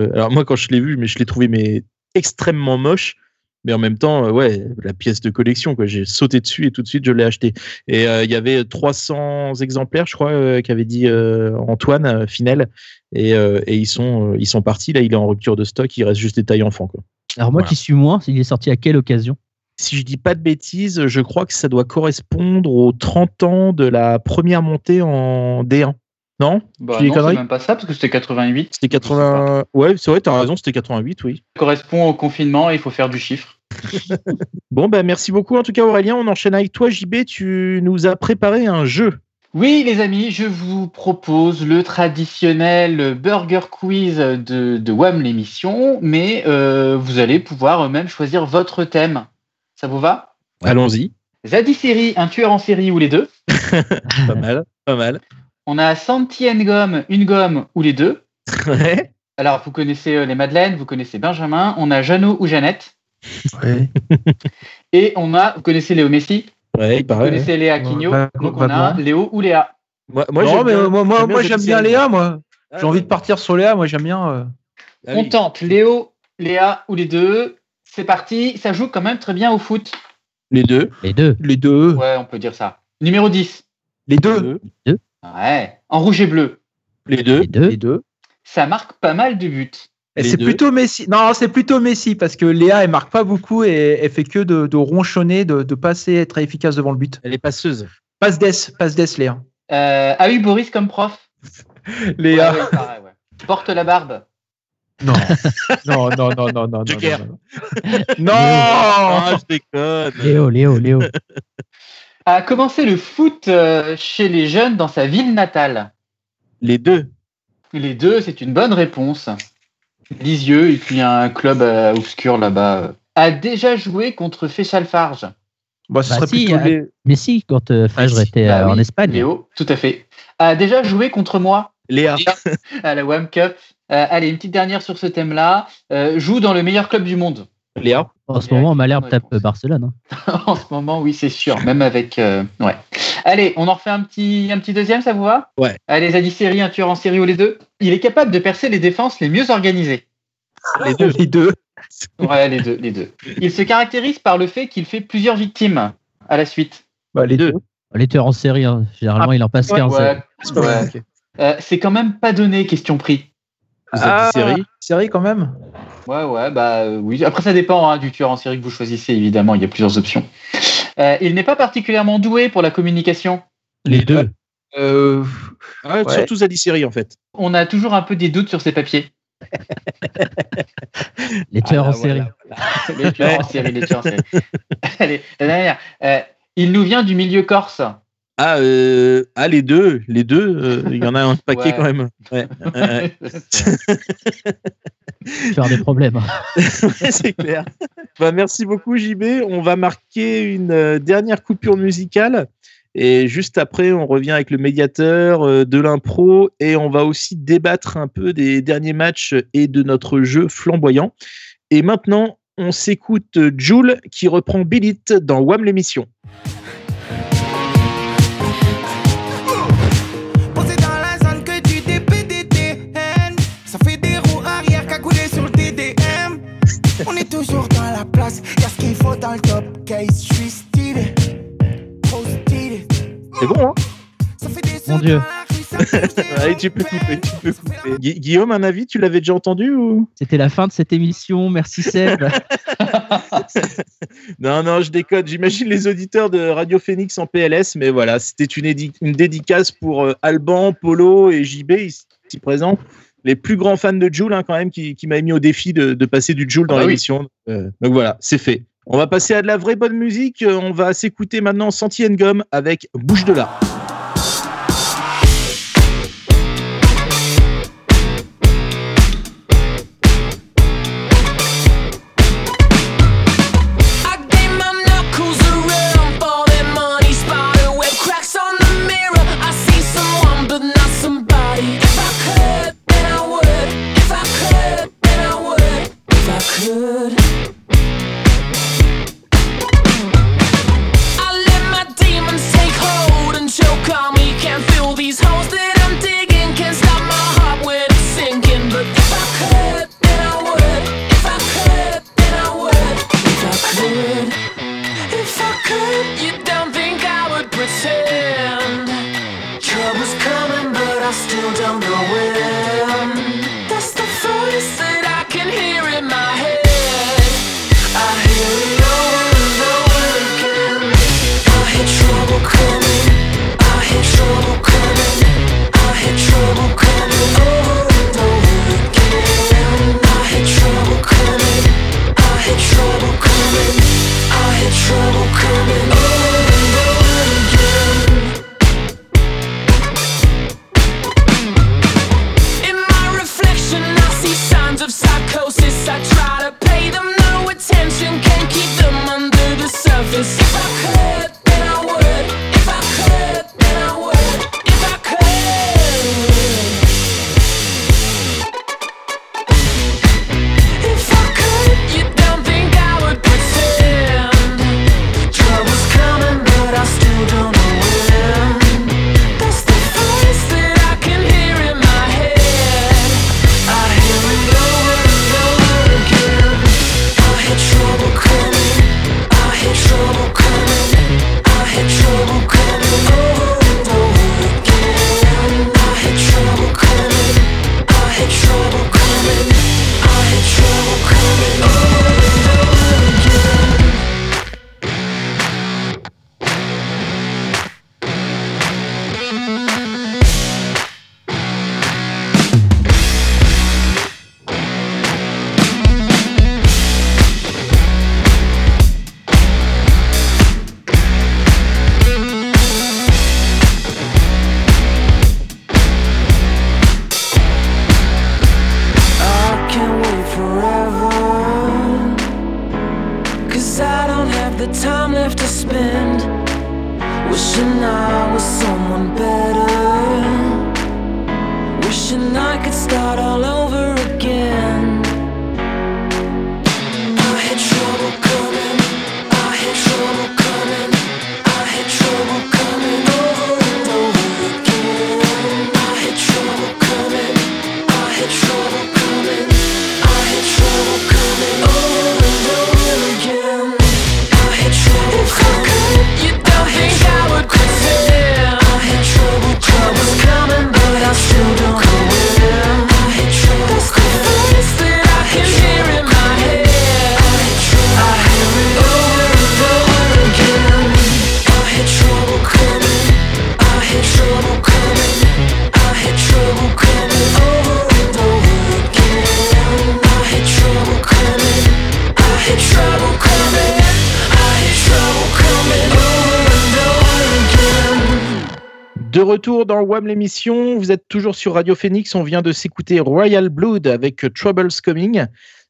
Euh, Alors moi, quand je l'ai vu, mais je l'ai trouvé mais extrêmement moche. Mais en même temps, euh, ouais, la pièce de collection, quoi. J'ai sauté dessus et tout de suite, je l'ai acheté. Et euh, il y avait 300 exemplaires, je crois, euh, qu'avait dit euh, Antoine Finel. Et, et ils sont, ils sont partis. Là, il est en rupture de stock. Il reste juste des tailles enfants, quoi. Alors moi Voilà. qui suis moins, il est sorti à quelle occasion? Si je dis pas de bêtises, je crois que ça doit correspondre aux 30 ans de la première montée en D1. Non Bah non, c'est même pas ça, parce que c'était 88. C'était 80. Ouais, c'est vrai, t'as raison, c'était 88, oui. Ça correspond au confinement et il faut faire du chiffre. Bon, bah, merci beaucoup. En tout cas, Aurélien, on enchaîne avec toi. JB, tu nous as préparé un jeu. Oui, les amis, je vous propose le traditionnel Burger Quiz de, de WAM l'émission, mais euh, vous allez pouvoir même choisir votre thème. Ça vous va? Allons-y. Zadie série, un tueur en série ou les deux? Pas mal, pas mal. On a Santi Gomme, une gomme ou les deux. Ouais. Alors, vous connaissez euh, les Madeleines, vous connaissez Benjamin. On a Jeannot ou Jeannette. Et on a, vous connaissez Léo Messi. Ouais, il Vous connaissez Léa Quigno. va- donc on a. Léo ou Léa. Moi, j'aime bien- moi, moi, moi, j'aime bien Zadie Léa, moi. Ah J'ai envie de partir sur Léa, moi j'aime bien. euh. Ah on oui. tente Léo, Léa ou les deux. C'est parti. Ça joue quand même très bien au foot. Les deux. Les deux. Les deux. Ouais, on peut dire ça. Numéro 10. Les deux. Ouais. En rouge et bleu. Les deux. Les deux. Les deux. Ça marque pas mal de buts. Et c'est plutôt Messi. Non, c'est plutôt Messi parce que Léa, elle marque pas beaucoup et elle fait que de, de ronchonner, de, de passer, être efficace devant le but. Elle est passeuse. Passe d'ess, passe d'ess, Léa. Euh, ah oui, Boris comme prof. Léa. Ouais, ouais, pareil, ouais. Porte la barbe. Non. non, non, non, non, non. Joker. Non, non, non. Ah, Non je déconne. Léo, Léo, Léo. A commencé le foot euh, chez les jeunes dans sa ville natale. Les deux. Les deux, c'est une bonne réponse. Lisieux, et puis un club euh, obscur là-bas. euh, A déjà joué contre Fechal Farge. Bah, ce Bah serait si, plutôt les... Mais si, quand euh, Fajr Ah, si. était Bah euh, en Espagne. Léo, tout à fait. A déjà joué contre moi Léa. à la WAM Cup. Euh, allez, une petite dernière sur ce thème-là. Euh, joue dans le meilleur club du monde. Léa. En ce moment, Malherbe tape réponse. Barcelone. hein. en ce moment, oui, c'est sûr. Même avec. euh, ouais. Allez, on en refait un petit, un petit deuxième, ça vous va? Ouais. Allez, Zadie série, un tueur en série ou les deux Il est capable de percer les défenses les mieux organisées. Les deux. les deux. Ouais, les deux, les deux. Il se caractérise par le fait qu'il fait plusieurs victimes à la suite. Bah, les deux. Les tueurs en série, hein, généralement, il en passe ouais, 15. Ouais, C'est pas ouais. mal, ok. Euh, c'est quand même pas donné, question prix. Vous avez Ah, dit série série quand même. Ouais, ouais, bah euh, oui. Après, ça dépend hein, du tueur en série que vous choisissez, évidemment. Il y a plusieurs options. Euh, il n'est pas particulièrement doué pour la communication. Les deux. Euh, Ah, Ouais. Surtout Zadie série en fait. On a toujours un peu des doutes sur ses papiers. Les tueurs Ah, en série. voilà. les tueurs en série, les tueurs en série. Allez, la dernière. Euh, il nous vient du milieu corse. Ah, euh, ah les deux, les deux, euh, il y en a un paquet Ouais. quand même. Ouais. Ouais. Faire des problèmes. Ouais, c'est clair. Bah, merci beaucoup JB. On va marquer une euh, dernière coupure musicale et juste après on revient avec le médiateur de l'impro et on va aussi débattre un peu des derniers matchs et de notre jeu flamboyant. Et maintenant on s'écoute Jules qui reprend Billit dans Wham l'émission. On est toujours dans la place, y'a ce qu'il faut dans le top case. J'suis stylé, trop stylé. C'est bon hein Ça fait des Mon Dieu. Allez, tu peux couper, tu peux couper. Gui- Guillaume, un avis, tu l'avais déjà entendu ou C'était la fin de cette émission. Merci Seb. Non, non, je décode. J'imagine les auditeurs de Radio Phoenix en PLS, mais voilà, c'était une, édi- une dédicace pour euh, Alban, Polo et JB ici présents. Les plus grands fans de Joule, hein, quand même, qui, qui m'avaient mis au défi de, de passer du Joule dans Ah bah oui. l'émission. Euh, donc voilà, c'est fait. On va passer à de la vraie bonne musique. Euh, On va s'écouter maintenant Santi Ngom avec Bouge de là. Dans WAM l'émission. Vous êtes toujours sur Radio Phoenix. On vient de s'écouter Royal Blood avec Troubles Coming.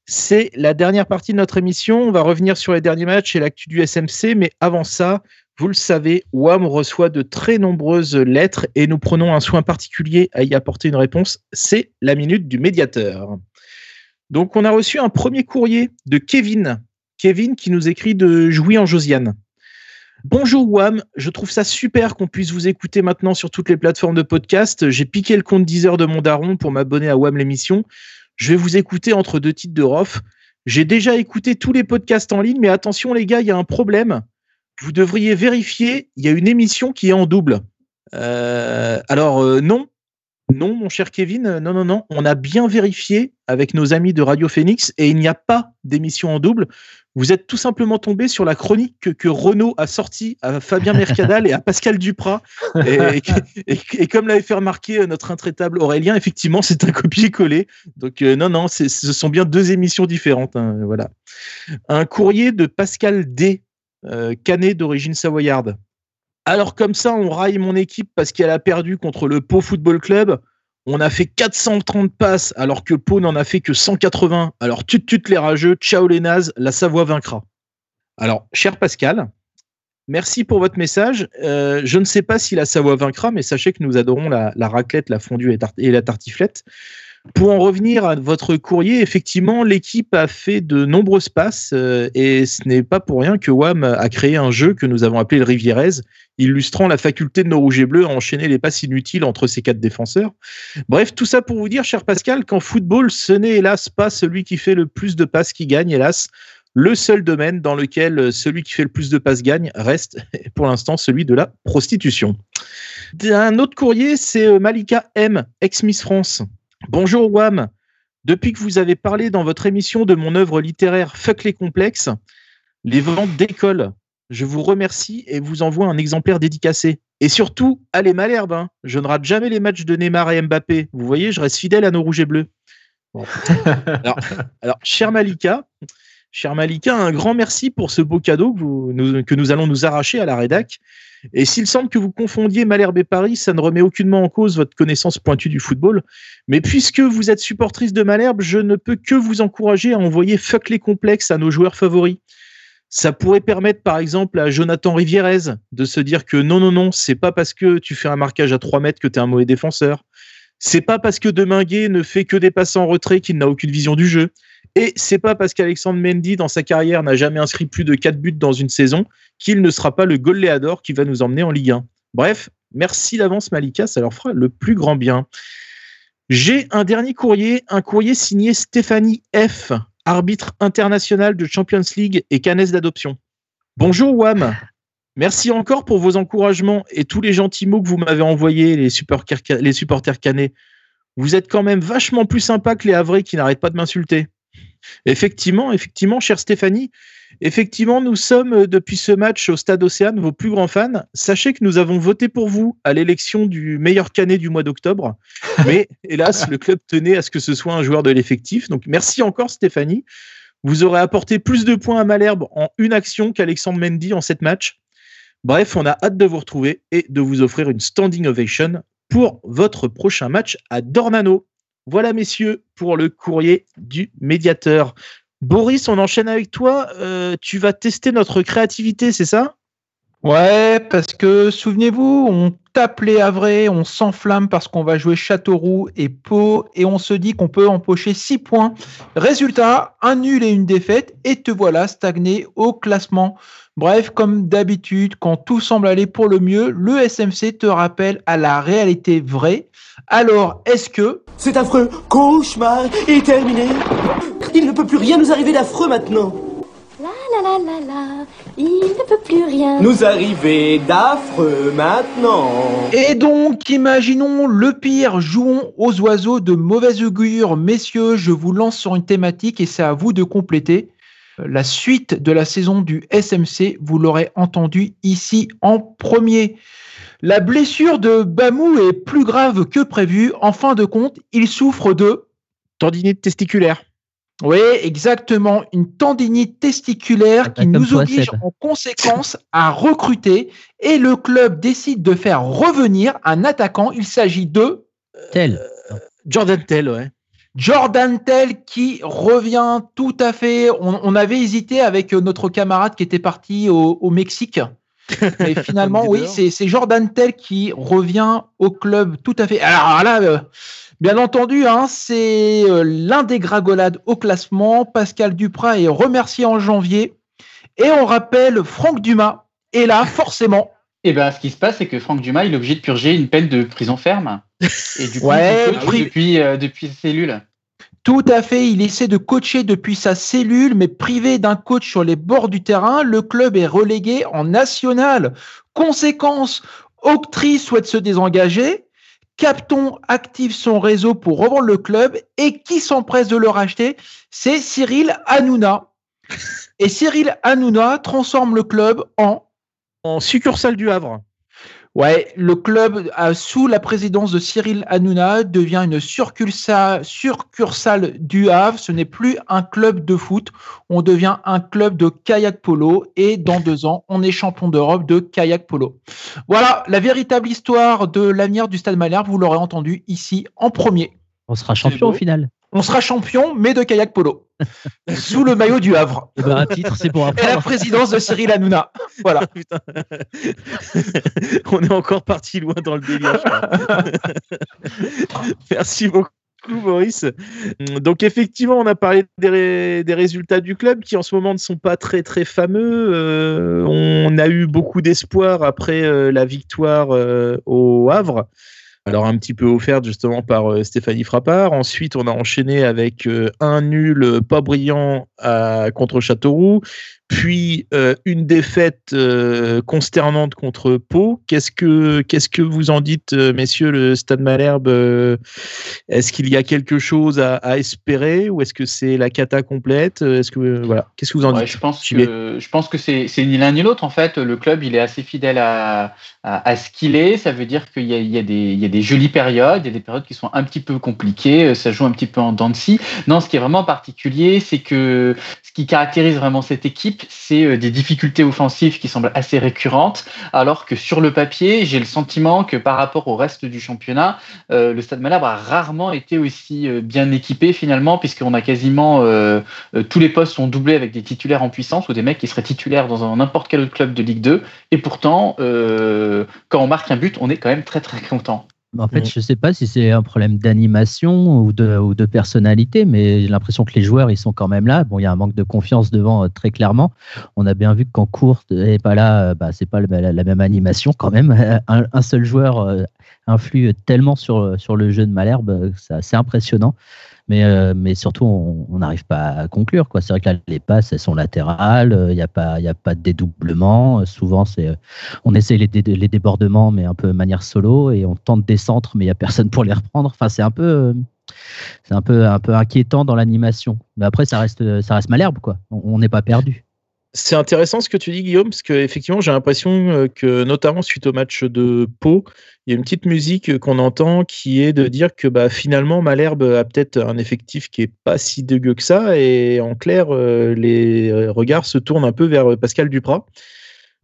C'est la dernière partie de notre émission. On va revenir sur les derniers matchs et l'actu du SMC. Mais avant ça, vous le savez, WAM reçoit de très nombreuses lettres et nous prenons un soin particulier à y apporter une réponse. C'est la minute du médiateur. Donc, on a reçu un premier courrier de Kevin. Kevin qui nous écrit de Jouy en Josiane. Bonjour Wam, je trouve ça super qu'on puisse vous écouter maintenant sur toutes les plateformes de podcast. J'ai piqué le compte 10 heures de mon daron pour m'abonner à Wam l'émission. Je vais vous écouter entre deux titres de ROF. J'ai déjà écouté tous les podcasts en ligne, mais attention les gars, il y a un problème. Vous devriez vérifier, il y a une émission qui est en double. Euh, alors euh, non, non mon cher Kevin, euh, non, non, non, on a bien vérifié avec nos amis de Radio Phoenix et il n'y a pas d'émission en double vous êtes tout simplement tombé sur la chronique que, Renault a sortie à Fabien Mercadal et à Pascal Duprat. Et, comme l'avait fait remarquer euh, notre intraitable Aurélien, effectivement, c'est un copier-coller. Donc, euh, non, non, ce sont bien deux émissions différentes. Hein, voilà. Un courrier de Pascal D, euh, canet d'origine savoyarde. Alors, comme ça, on raille mon équipe parce qu'elle a perdu contre le Pau Football Club. On a fait 430 passes alors que Pau n'en a fait que 180. Alors tut tut les rageux, ciao les nazes, la Savoie vaincra. Alors, cher Pascal, merci pour votre message. Euh, je ne sais pas si la Savoie vaincra, mais sachez que nous adorons la, raclette, la fondue et, la tartiflette. Pour en revenir à votre courrier, effectivement, l'équipe a fait de nombreuses passes euh, et ce n'est pas pour rien que WAM a créé un jeu que nous avons appelé le Rivierez, illustrant la faculté de nos rouges et bleus à enchaîner les passes inutiles entre ces quatre défenseurs. Bref, tout ça pour vous dire, cher Pascal, qu'en football, ce n'est hélas pas celui qui fait le plus de passes qui gagne, hélas. Le seul domaine dans lequel celui qui fait le plus de passes gagne reste pour l'instant celui de la prostitution. Un autre courrier, c'est euh, Malika M, ex-Miss France. Bonjour Wam. Depuis que vous avez parlé dans votre émission de mon œuvre littéraire Fuck les complexes, les ventes décollent. Je vous remercie et vous envoie un exemplaire dédicacé. Et surtout, allez Malherbe, hein. je ne rate jamais les matchs de Neymar et Mbappé. Vous voyez, je reste fidèle à nos rouges et bleus. alors, alors, cher Malika, cher Malika, un grand merci pour ce beau cadeau que, que nous allons nous arracher à la rédac. Et s'il semble que vous confondiez Malherbe et Paris, ça ne remet aucunement en cause votre connaissance pointue du football. Mais puisque vous êtes supportrice de Malherbe, je ne peux que vous encourager à envoyer fuck les complexes à nos joueurs favoris. Ça pourrait permettre, par exemple, à Jonathan Rivierez de se dire que non, non, non, c'est pas parce que tu fais un marquage à 3 mètres que tu es un mauvais défenseur. C'est pas parce que Deminguet ne fait que des passes en retrait qu'il n'a aucune vision du jeu. Et c'est pas parce qu'Alexandre Mendy, dans sa carrière, n'a jamais inscrit plus de 4 buts dans une saison qu'il ne sera pas le goléador qui va nous emmener en Ligue 1. Bref, merci d'avance Malika, ça leur fera le plus grand bien. J'ai un dernier courrier, un courrier signé Stéphanie F, arbitre international de Champions League et canesse d'adoption. Bonjour Wam. Merci encore pour vos encouragements et tous les gentils mots que vous m'avez envoyés, les supporters, les supporters canets. Vous êtes quand même vachement plus sympa que les Havrais qui n'arrêtent pas de m'insulter. Effectivement, effectivement, chère Stéphanie, effectivement, nous sommes euh, depuis ce match au Stade Océane vos plus grands fans. Sachez que nous avons voté pour vous à l'élection du meilleur canet du mois d'octobre, mais hélas, le club tenait à ce que ce soit un joueur de l'effectif. Donc merci encore Stéphanie. Vous aurez apporté plus de points à Malherbe en une action qu'Alexandre Mendy en sept matchs. Bref, on a hâte de vous retrouver et de vous offrir une standing ovation pour votre prochain match à Dornano. Voilà, messieurs, pour le courrier du médiateur. Boris, on enchaîne avec toi. Euh, tu vas tester notre créativité, c'est ça? Ouais, parce que souvenez-vous, on tape les Havrais, on s'enflamme parce qu'on va jouer Châteauroux et Pau et on se dit qu'on peut empocher 6 points. Résultat, un nul et une défaite et te voilà stagné au classement. Bref, comme d'habitude, quand tout semble aller pour le mieux, le SMC te rappelle à la réalité vraie. Alors, est-ce que... C'est affreux, cauchemar est terminé. Il ne peut plus rien nous arriver d'affreux maintenant. La la la la la, il ne peut plus rien. Nous arriver d'affreux maintenant. Et donc, imaginons le pire, jouons aux oiseaux de mauvaise augure. Messieurs, je vous lance sur une thématique et c'est à vous de compléter. La suite de la saison du SMC, vous l'aurez entendu ici en premier. La blessure de Bamou est plus grave que prévu. En fin de compte, il souffre de tendinite testiculaire. Oui, exactement. Une tendinite testiculaire qui nous toi, oblige Seb. en conséquence à recruter et le club décide de faire revenir un attaquant. Il s'agit de Tel. Jordan Tell, ouais. Jordan Tell qui revient tout à fait. On, on avait hésité avec euh, notre camarade qui était parti au, au Mexique. Mais finalement, oui, c'est Jordan Tell qui revient au club tout à fait. Alors là, euh, bien entendu, hein, c'est euh, l'un des gragolades au classement. Pascal Duprat est remercié en janvier. Et on rappelle Franck Dumas. Et là, forcément, Et ben, ce qui se passe, c'est que Franck Dumas, il est obligé de purger une peine de prison ferme. Et du coup, Ouais, il depuis, euh, depuis cellule. Tout à fait, il essaie de coacher depuis sa cellule, mais privé d'un coach sur les bords du terrain, le club est relégué en national. Conséquence, Octree souhaite se désengager, Capton active son réseau pour revendre le club, et qui s'empresse de le racheter? C'est Cyril Hanouna. Et Cyril Hanouna transforme le club en En succursale du Havre. Ouais, le club euh, sous la présidence de Cyril Hanouna devient une succursale du Havre. Ce n'est plus un club de foot, on devient un club de kayak polo et dans deux ans, on est champion d'Europe de kayak polo. Voilà la véritable histoire de l'avenir du Stade Malherbe. Vous l'aurez entendu ici en premier. On sera champion au final. On sera champion, mais de kayak polo sous le maillot du Havre. Eh ben, un titre, c'est pour Et la présidence de Cyril Hanouna. Voilà. On est encore parti loin dans le délire. je crois. Merci beaucoup. Maurice. Donc effectivement, on a parlé des, ré- des résultats du club qui en ce moment ne sont pas très très fameux. Euh, on a eu beaucoup d'espoir après euh, la victoire euh, au Havre. Alors un petit peu offerte justement par euh, Stéphanie Frappard. Ensuite, on a enchaîné avec euh, un nul pas brillant contre Châteauroux, puis euh, une défaite euh, consternante contre Pau. Qu'est-ce que qu'est-ce que vous en dites, euh, messieurs, le Stade Malherbe euh, Est-ce qu'il y a quelque chose à, à espérer ou est-ce que c'est la cata complète? Est-ce que voilà Qu'est-ce que vous en Ouais, dites je pense que je pense que c'est ni l'un ni l'autre en fait. Le club il est assez fidèle à, à, à ce qu'il est. Ça veut dire qu'il y y, a des- il y a des jolies périodes, il y a des périodes qui sont un petit peu compliquées. Ça joue un petit peu en dents de scie. Non, ce qui est vraiment particulier, c'est que ce qui caractérise vraiment cette équipe, c'est euh, des difficultés offensives qui semblent assez récurrentes, alors que sur le papier, j'ai le sentiment que par rapport au reste du championnat, euh, le Stade Malherbe a rarement été aussi euh, bien équipé finalement, puisqu'on a quasiment tous les postes sont doublés avec des titulaires en puissance ou des mecs qui seraient titulaires dans n'importe quel autre club de Ligue 2. Et pourtant, quand on marque un but, on est quand même très très content. En fait, je ne sais pas si c'est un problème d'animation ou de, ou de personnalité, mais j'ai l'impression que les joueurs, ils sont quand même là. Bon, il y a un manque de confiance devant, euh, très clairement. On a bien vu que quand Courte n'est pas là, euh, bah, c'est pas la, la même animation quand même. Un, un seul joueur euh, influe tellement sur, sur le jeu de Malherbe, c'est assez impressionnant. Mais, euh, mais surtout, on n'arrive pas à conclure. C'est vrai que là, les passes, elles sont latérales, euh, il n'y a, pas- y a pas de dédoublement. Euh, Souvent, c'est, euh, on essaie les, les débordements, mais un peu manière solo, et on tente des centres, mais il n'y a personne pour les reprendre. Enfin, c'est un peu, euh, c'est un peu, un peu inquiétant dans l'animation. Mais après, ça reste, ça reste Malherbe, quoi. On n'est pas perdu. C'est intéressant ce que tu dis, Guillaume, parce que effectivement, j'ai l'impression euh, que, notamment suite au match de Pau, il y a une petite musique euh, qu'on entend qui est de dire que bah, finalement, Malherbe a peut-être un effectif qui est pas si dégueu que ça, et en clair, euh, les regards se tournent un peu vers Pascal Duprat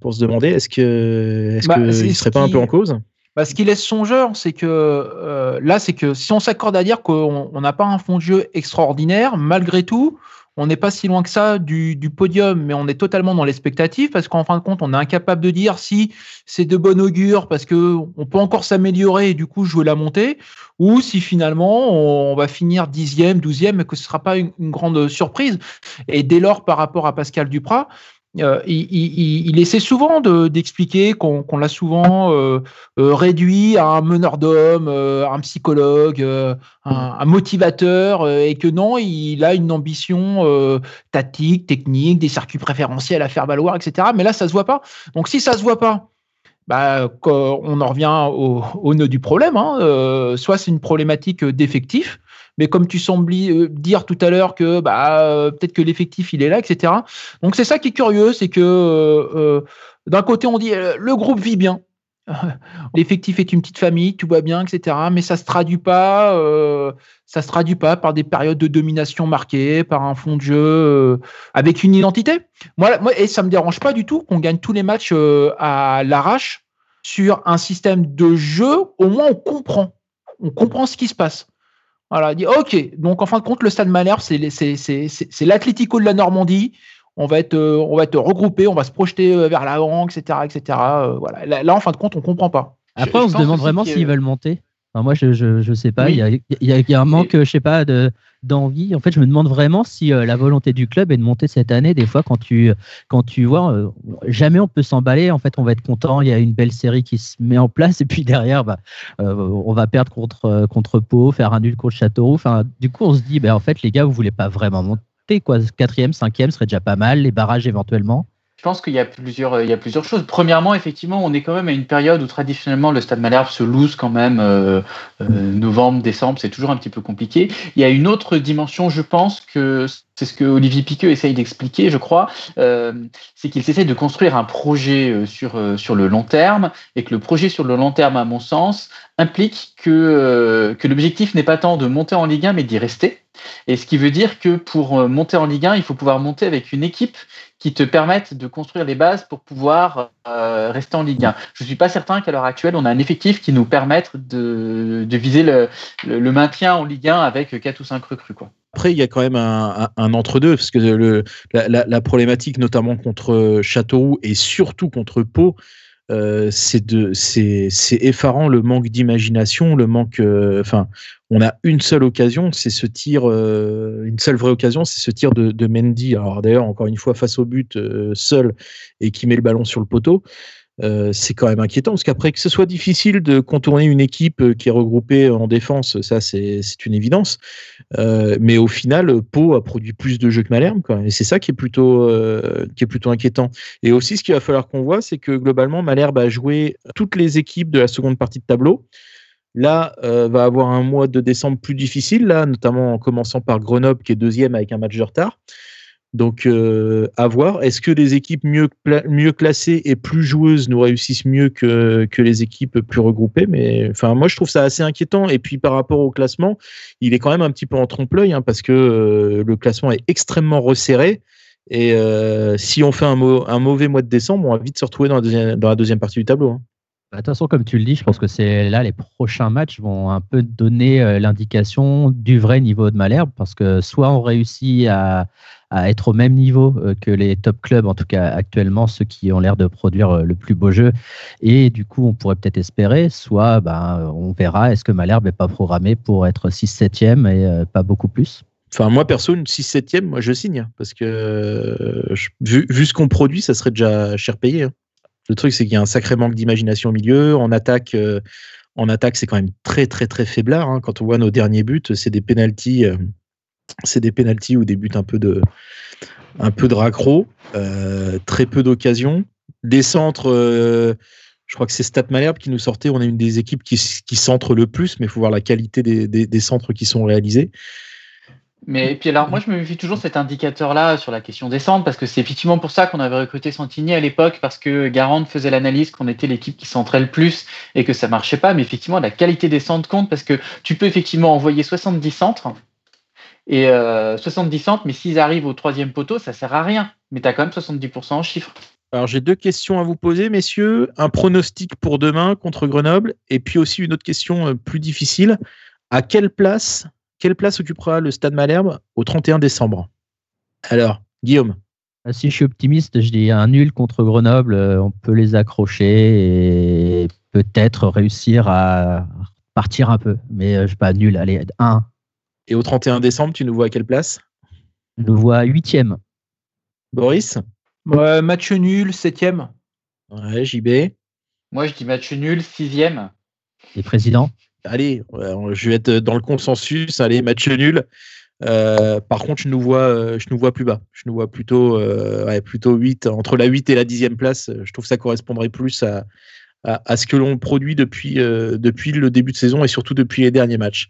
pour se demander est-ce que est-ce Bah, que il serait pas un peu en cause? Bah, ce qui laisse songeur, c'est que euh, là, c'est que si on s'accorde à dire qu'on on n'a pas un fond de jeu extraordinaire, malgré tout, on n'est pas si loin que ça du, podium, mais on est totalement dans l'expectative parce qu'en fin de compte, on est incapable de dire si c'est de bon augure parce que on peut encore s'améliorer et du coup jouer la montée, ou si finalement on, va finir dixième, douzième, et que ce sera pas une grande surprise. Et dès lors, par rapport à Pascal Duprat, euh, il, essaie souvent de- d'expliquer qu'on l'a souvent euh, euh, réduit à un meneur d'hommes, un psychologue, un, motivateur, et que non, il a une ambition tactique, technique, des circuits préférentiels à faire valoir, etc. Mais là, ça se voit pas. Donc si ça se voit pas, bah, on en revient au, nœud du problème. hein. Soit c'est une problématique d'effectif, mais comme tu sembles euh, dire tout à l'heure que bah, euh, peut-être que l'effectif il est là, etc. Donc c'est ça qui est curieux, c'est que euh, d'un côté on dit le groupe vit bien, l'effectif est une petite famille, tout va bien, etc. Mais ça se traduit pas, ça se traduit pas par des périodes de domination marquées, par un fond de jeu avec une identité. Moi, moi, et ça me dérange pas du tout qu'on gagne tous les matchs à l'arrache sur un système de jeu. Au moins, on comprend, on comprend ce qui se passe. Voilà, on dit ok. Donc en fin de compte, le Stade Malherbe, c'est les- c'est c'est- c'est- c'est l'Atlético de la Normandie. On va être, euh, on va être regroupé, on va se projeter euh, vers l'avant, etc., etc. Euh, voilà. Là, là, en fin de compte, on comprend pas. Après, on se demande vraiment s'ils veulent monter. Enfin, moi, je, je, je sais pas. Oui. Il y, a, il y a- il y a un manque, je sais pas, de d'envie. En fait, je me demande vraiment si euh, la volonté du club est de monter cette année. Des fois, quand tu quand tu vois, euh, jamais on peut s'emballer. En fait, on va être content. Il y a une belle série qui se met en place, et puis derrière, bah, euh, on va perdre contre contre Pau, faire un nul contre Châteauroux. Enfin, du coup, on se dit, bah, en fait, les gars, vous voulez pas vraiment monter, quoi. Quatrième, cinquième serait déjà pas mal. Les barrages éventuellement. Pense qu'il y a plusieurs, choses. Premièrement, effectivement, on est quand même à une période où traditionnellement le Stade Malherbe se loose quand même. euh, euh, novembre, décembre, c'est toujours un petit peu compliqué. Il y a une autre dimension, je pense que c'est ce que Olivier Piqueux essaye d'expliquer, je crois, euh, c'est qu'il essaie de construire un projet sur sur le long terme et que le projet sur le long terme, à mon sens, implique que que l'objectif n'est pas tant de monter en Ligue 1, mais d'y rester. Et ce qui veut dire que pour monter en Ligue 1, il faut pouvoir monter avec une équipe qui te permette de construire les bases pour pouvoir euh, rester en Ligue 1. Je suis pas certain qu'à l'heure actuelle, on a un effectif qui nous permette de, viser le, maintien en Ligue 1 avec 4 ou 5 recrues. Après, il y a quand même un, entre-deux, parce que la, la, problématique, notamment contre Châteauroux et surtout contre Pau, euh, c'est effarant le manque d'imagination, le manque. Enfin, euh, on a une seule occasion, c'est ce tir, euh, une seule vraie occasion, c'est ce tir de, de Mendy. Alors d'ailleurs, encore une fois, face au but, seul et qui met le ballon sur le poteau. Euh, c'est quand même inquiétant parce qu'après que ce soit difficile de contourner une équipe euh, qui est regroupée en défense, ça c'est une évidence. Euh, mais au final, Pau a produit plus de jeux que Malherbe. Et c'est ça qui est plutôt qui est plutôt inquiétant. Et aussi, ce qu'il va falloir qu'on voit, c'est que globalement, Malherbe a joué toutes les équipes de la seconde partie de tableau. Là, va avoir un mois de décembre plus difficile, là, notamment en commençant par Grenoble qui est deuxième avec un match de retard. Donc, euh, à voir. Est-ce que les équipes mieux, classées et plus joueuses nous réussissent mieux que, les équipes plus regroupées? Mais enfin, moi, je trouve ça assez inquiétant. Et puis, par rapport au classement, il est quand même un petit peu en trompe-l'œil hein, parce que euh, le classement est extrêmement resserré. Et euh, si on fait un, mauvais mois de décembre, on va vite se retrouver dans la deuxième, dans la deuxième partie du tableau. Hein. De toute façon, comme tu le dis, je pense que c'est là les prochains matchs vont un peu donner euh, l'indication du vrai niveau de Malherbe parce que soit on réussit à, être au même niveau euh, que les top clubs, en tout cas actuellement, ceux qui ont l'air de produire euh, le plus beau jeu, et du coup on pourrait peut-être espérer, soit ben, on verra est-ce que Malherbe n'est pas programmé pour être 6-7e et pas beaucoup plus? Enfin, moi, perso, une 6-7e, moi, je signe. hein, Parce que, vu, ce qu'on produit, ça serait déjà cher payé. Hein. Le truc, c'est qu'il y a un sacré manque d'imagination au milieu. En attaque, euh, c'est quand même très, très, très faiblard. Hein. Quand on voit nos derniers buts, c'est des pénalties, euh, c'est des pénalties ou des buts un peu de, un raccro, euh, très peu d'occasions. Des centres, je crois que c'est Stat Malherbe qui nous sortait. On est une des équipes qui, centre le plus, mais il faut voir la qualité des centres qui sont réalisés. Mais et puis alors, moi, je me méfie toujours cet indicateur-là sur la question des centres, parce que c'est effectivement pour ça qu'on avait recruté Santini à l'époque, parce que Garand faisait l'analyse qu'on était l'équipe qui centrait le plus et que ça marchait pas. Mais effectivement, la qualité des centres compte, parce que tu peux effectivement envoyer 70 centres, et euh, 70 centres, mais s'ils arrivent au troisième poteau, ça sert à rien. Mais tu as quand même 70% en chiffres. Alors j'ai deux questions à vous poser, messieurs. Un pronostic pour demain contre Grenoble, et puis aussi une autre question euh, plus difficile. À quelle place quelle place occupera le Stade Malherbe au 31 décembre? Alors, Guillaume Si je suis optimiste, je dis un nul contre Grenoble, euh, on peut les accrocher et peut-être réussir à partir un peu. Mais je sais pas, nul, allez, 1. Et au 31 décembre, tu nous vois à quelle place? Je nous vois 8e. Boris? Match nul, 7e. Ouais, JB Moi, je dis match nul, 6e. Et président? Allez, je vais être dans le consensus, allez, match nul. Euh, par contre, je nous vois, euh, je nous vois plus bas. Je nous vois plutôt, euh, plutôt 8, entre la 8 et la 10e place. Je trouve que ça correspondrait plus à, ce que l'on produit depuis, euh, depuis le début de saison et surtout depuis les derniers matchs.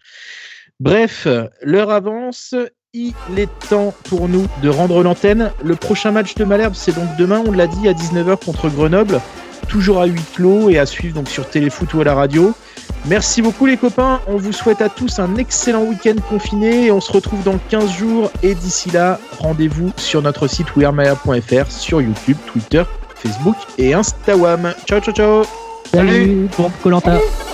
Bref, l'heure avance. Il est temps pour nous de rendre l'antenne. Le prochain match de Malherbe, c'est donc demain, on l'a dit, à 19h contre Grenoble. toujours à huis clos et à suivre donc sur Téléfoot ou à la radio. Merci beaucoup les copains, on vous souhaite à tous un excellent week-end confiné et on se retrouve dans 15 jours et d'ici là, rendez-vous sur notre site wearmaya.fr, sur YouTube, Twitter, Facebook et Instagram. Ciao ciao ciao Salut, bon Colanta. Salut.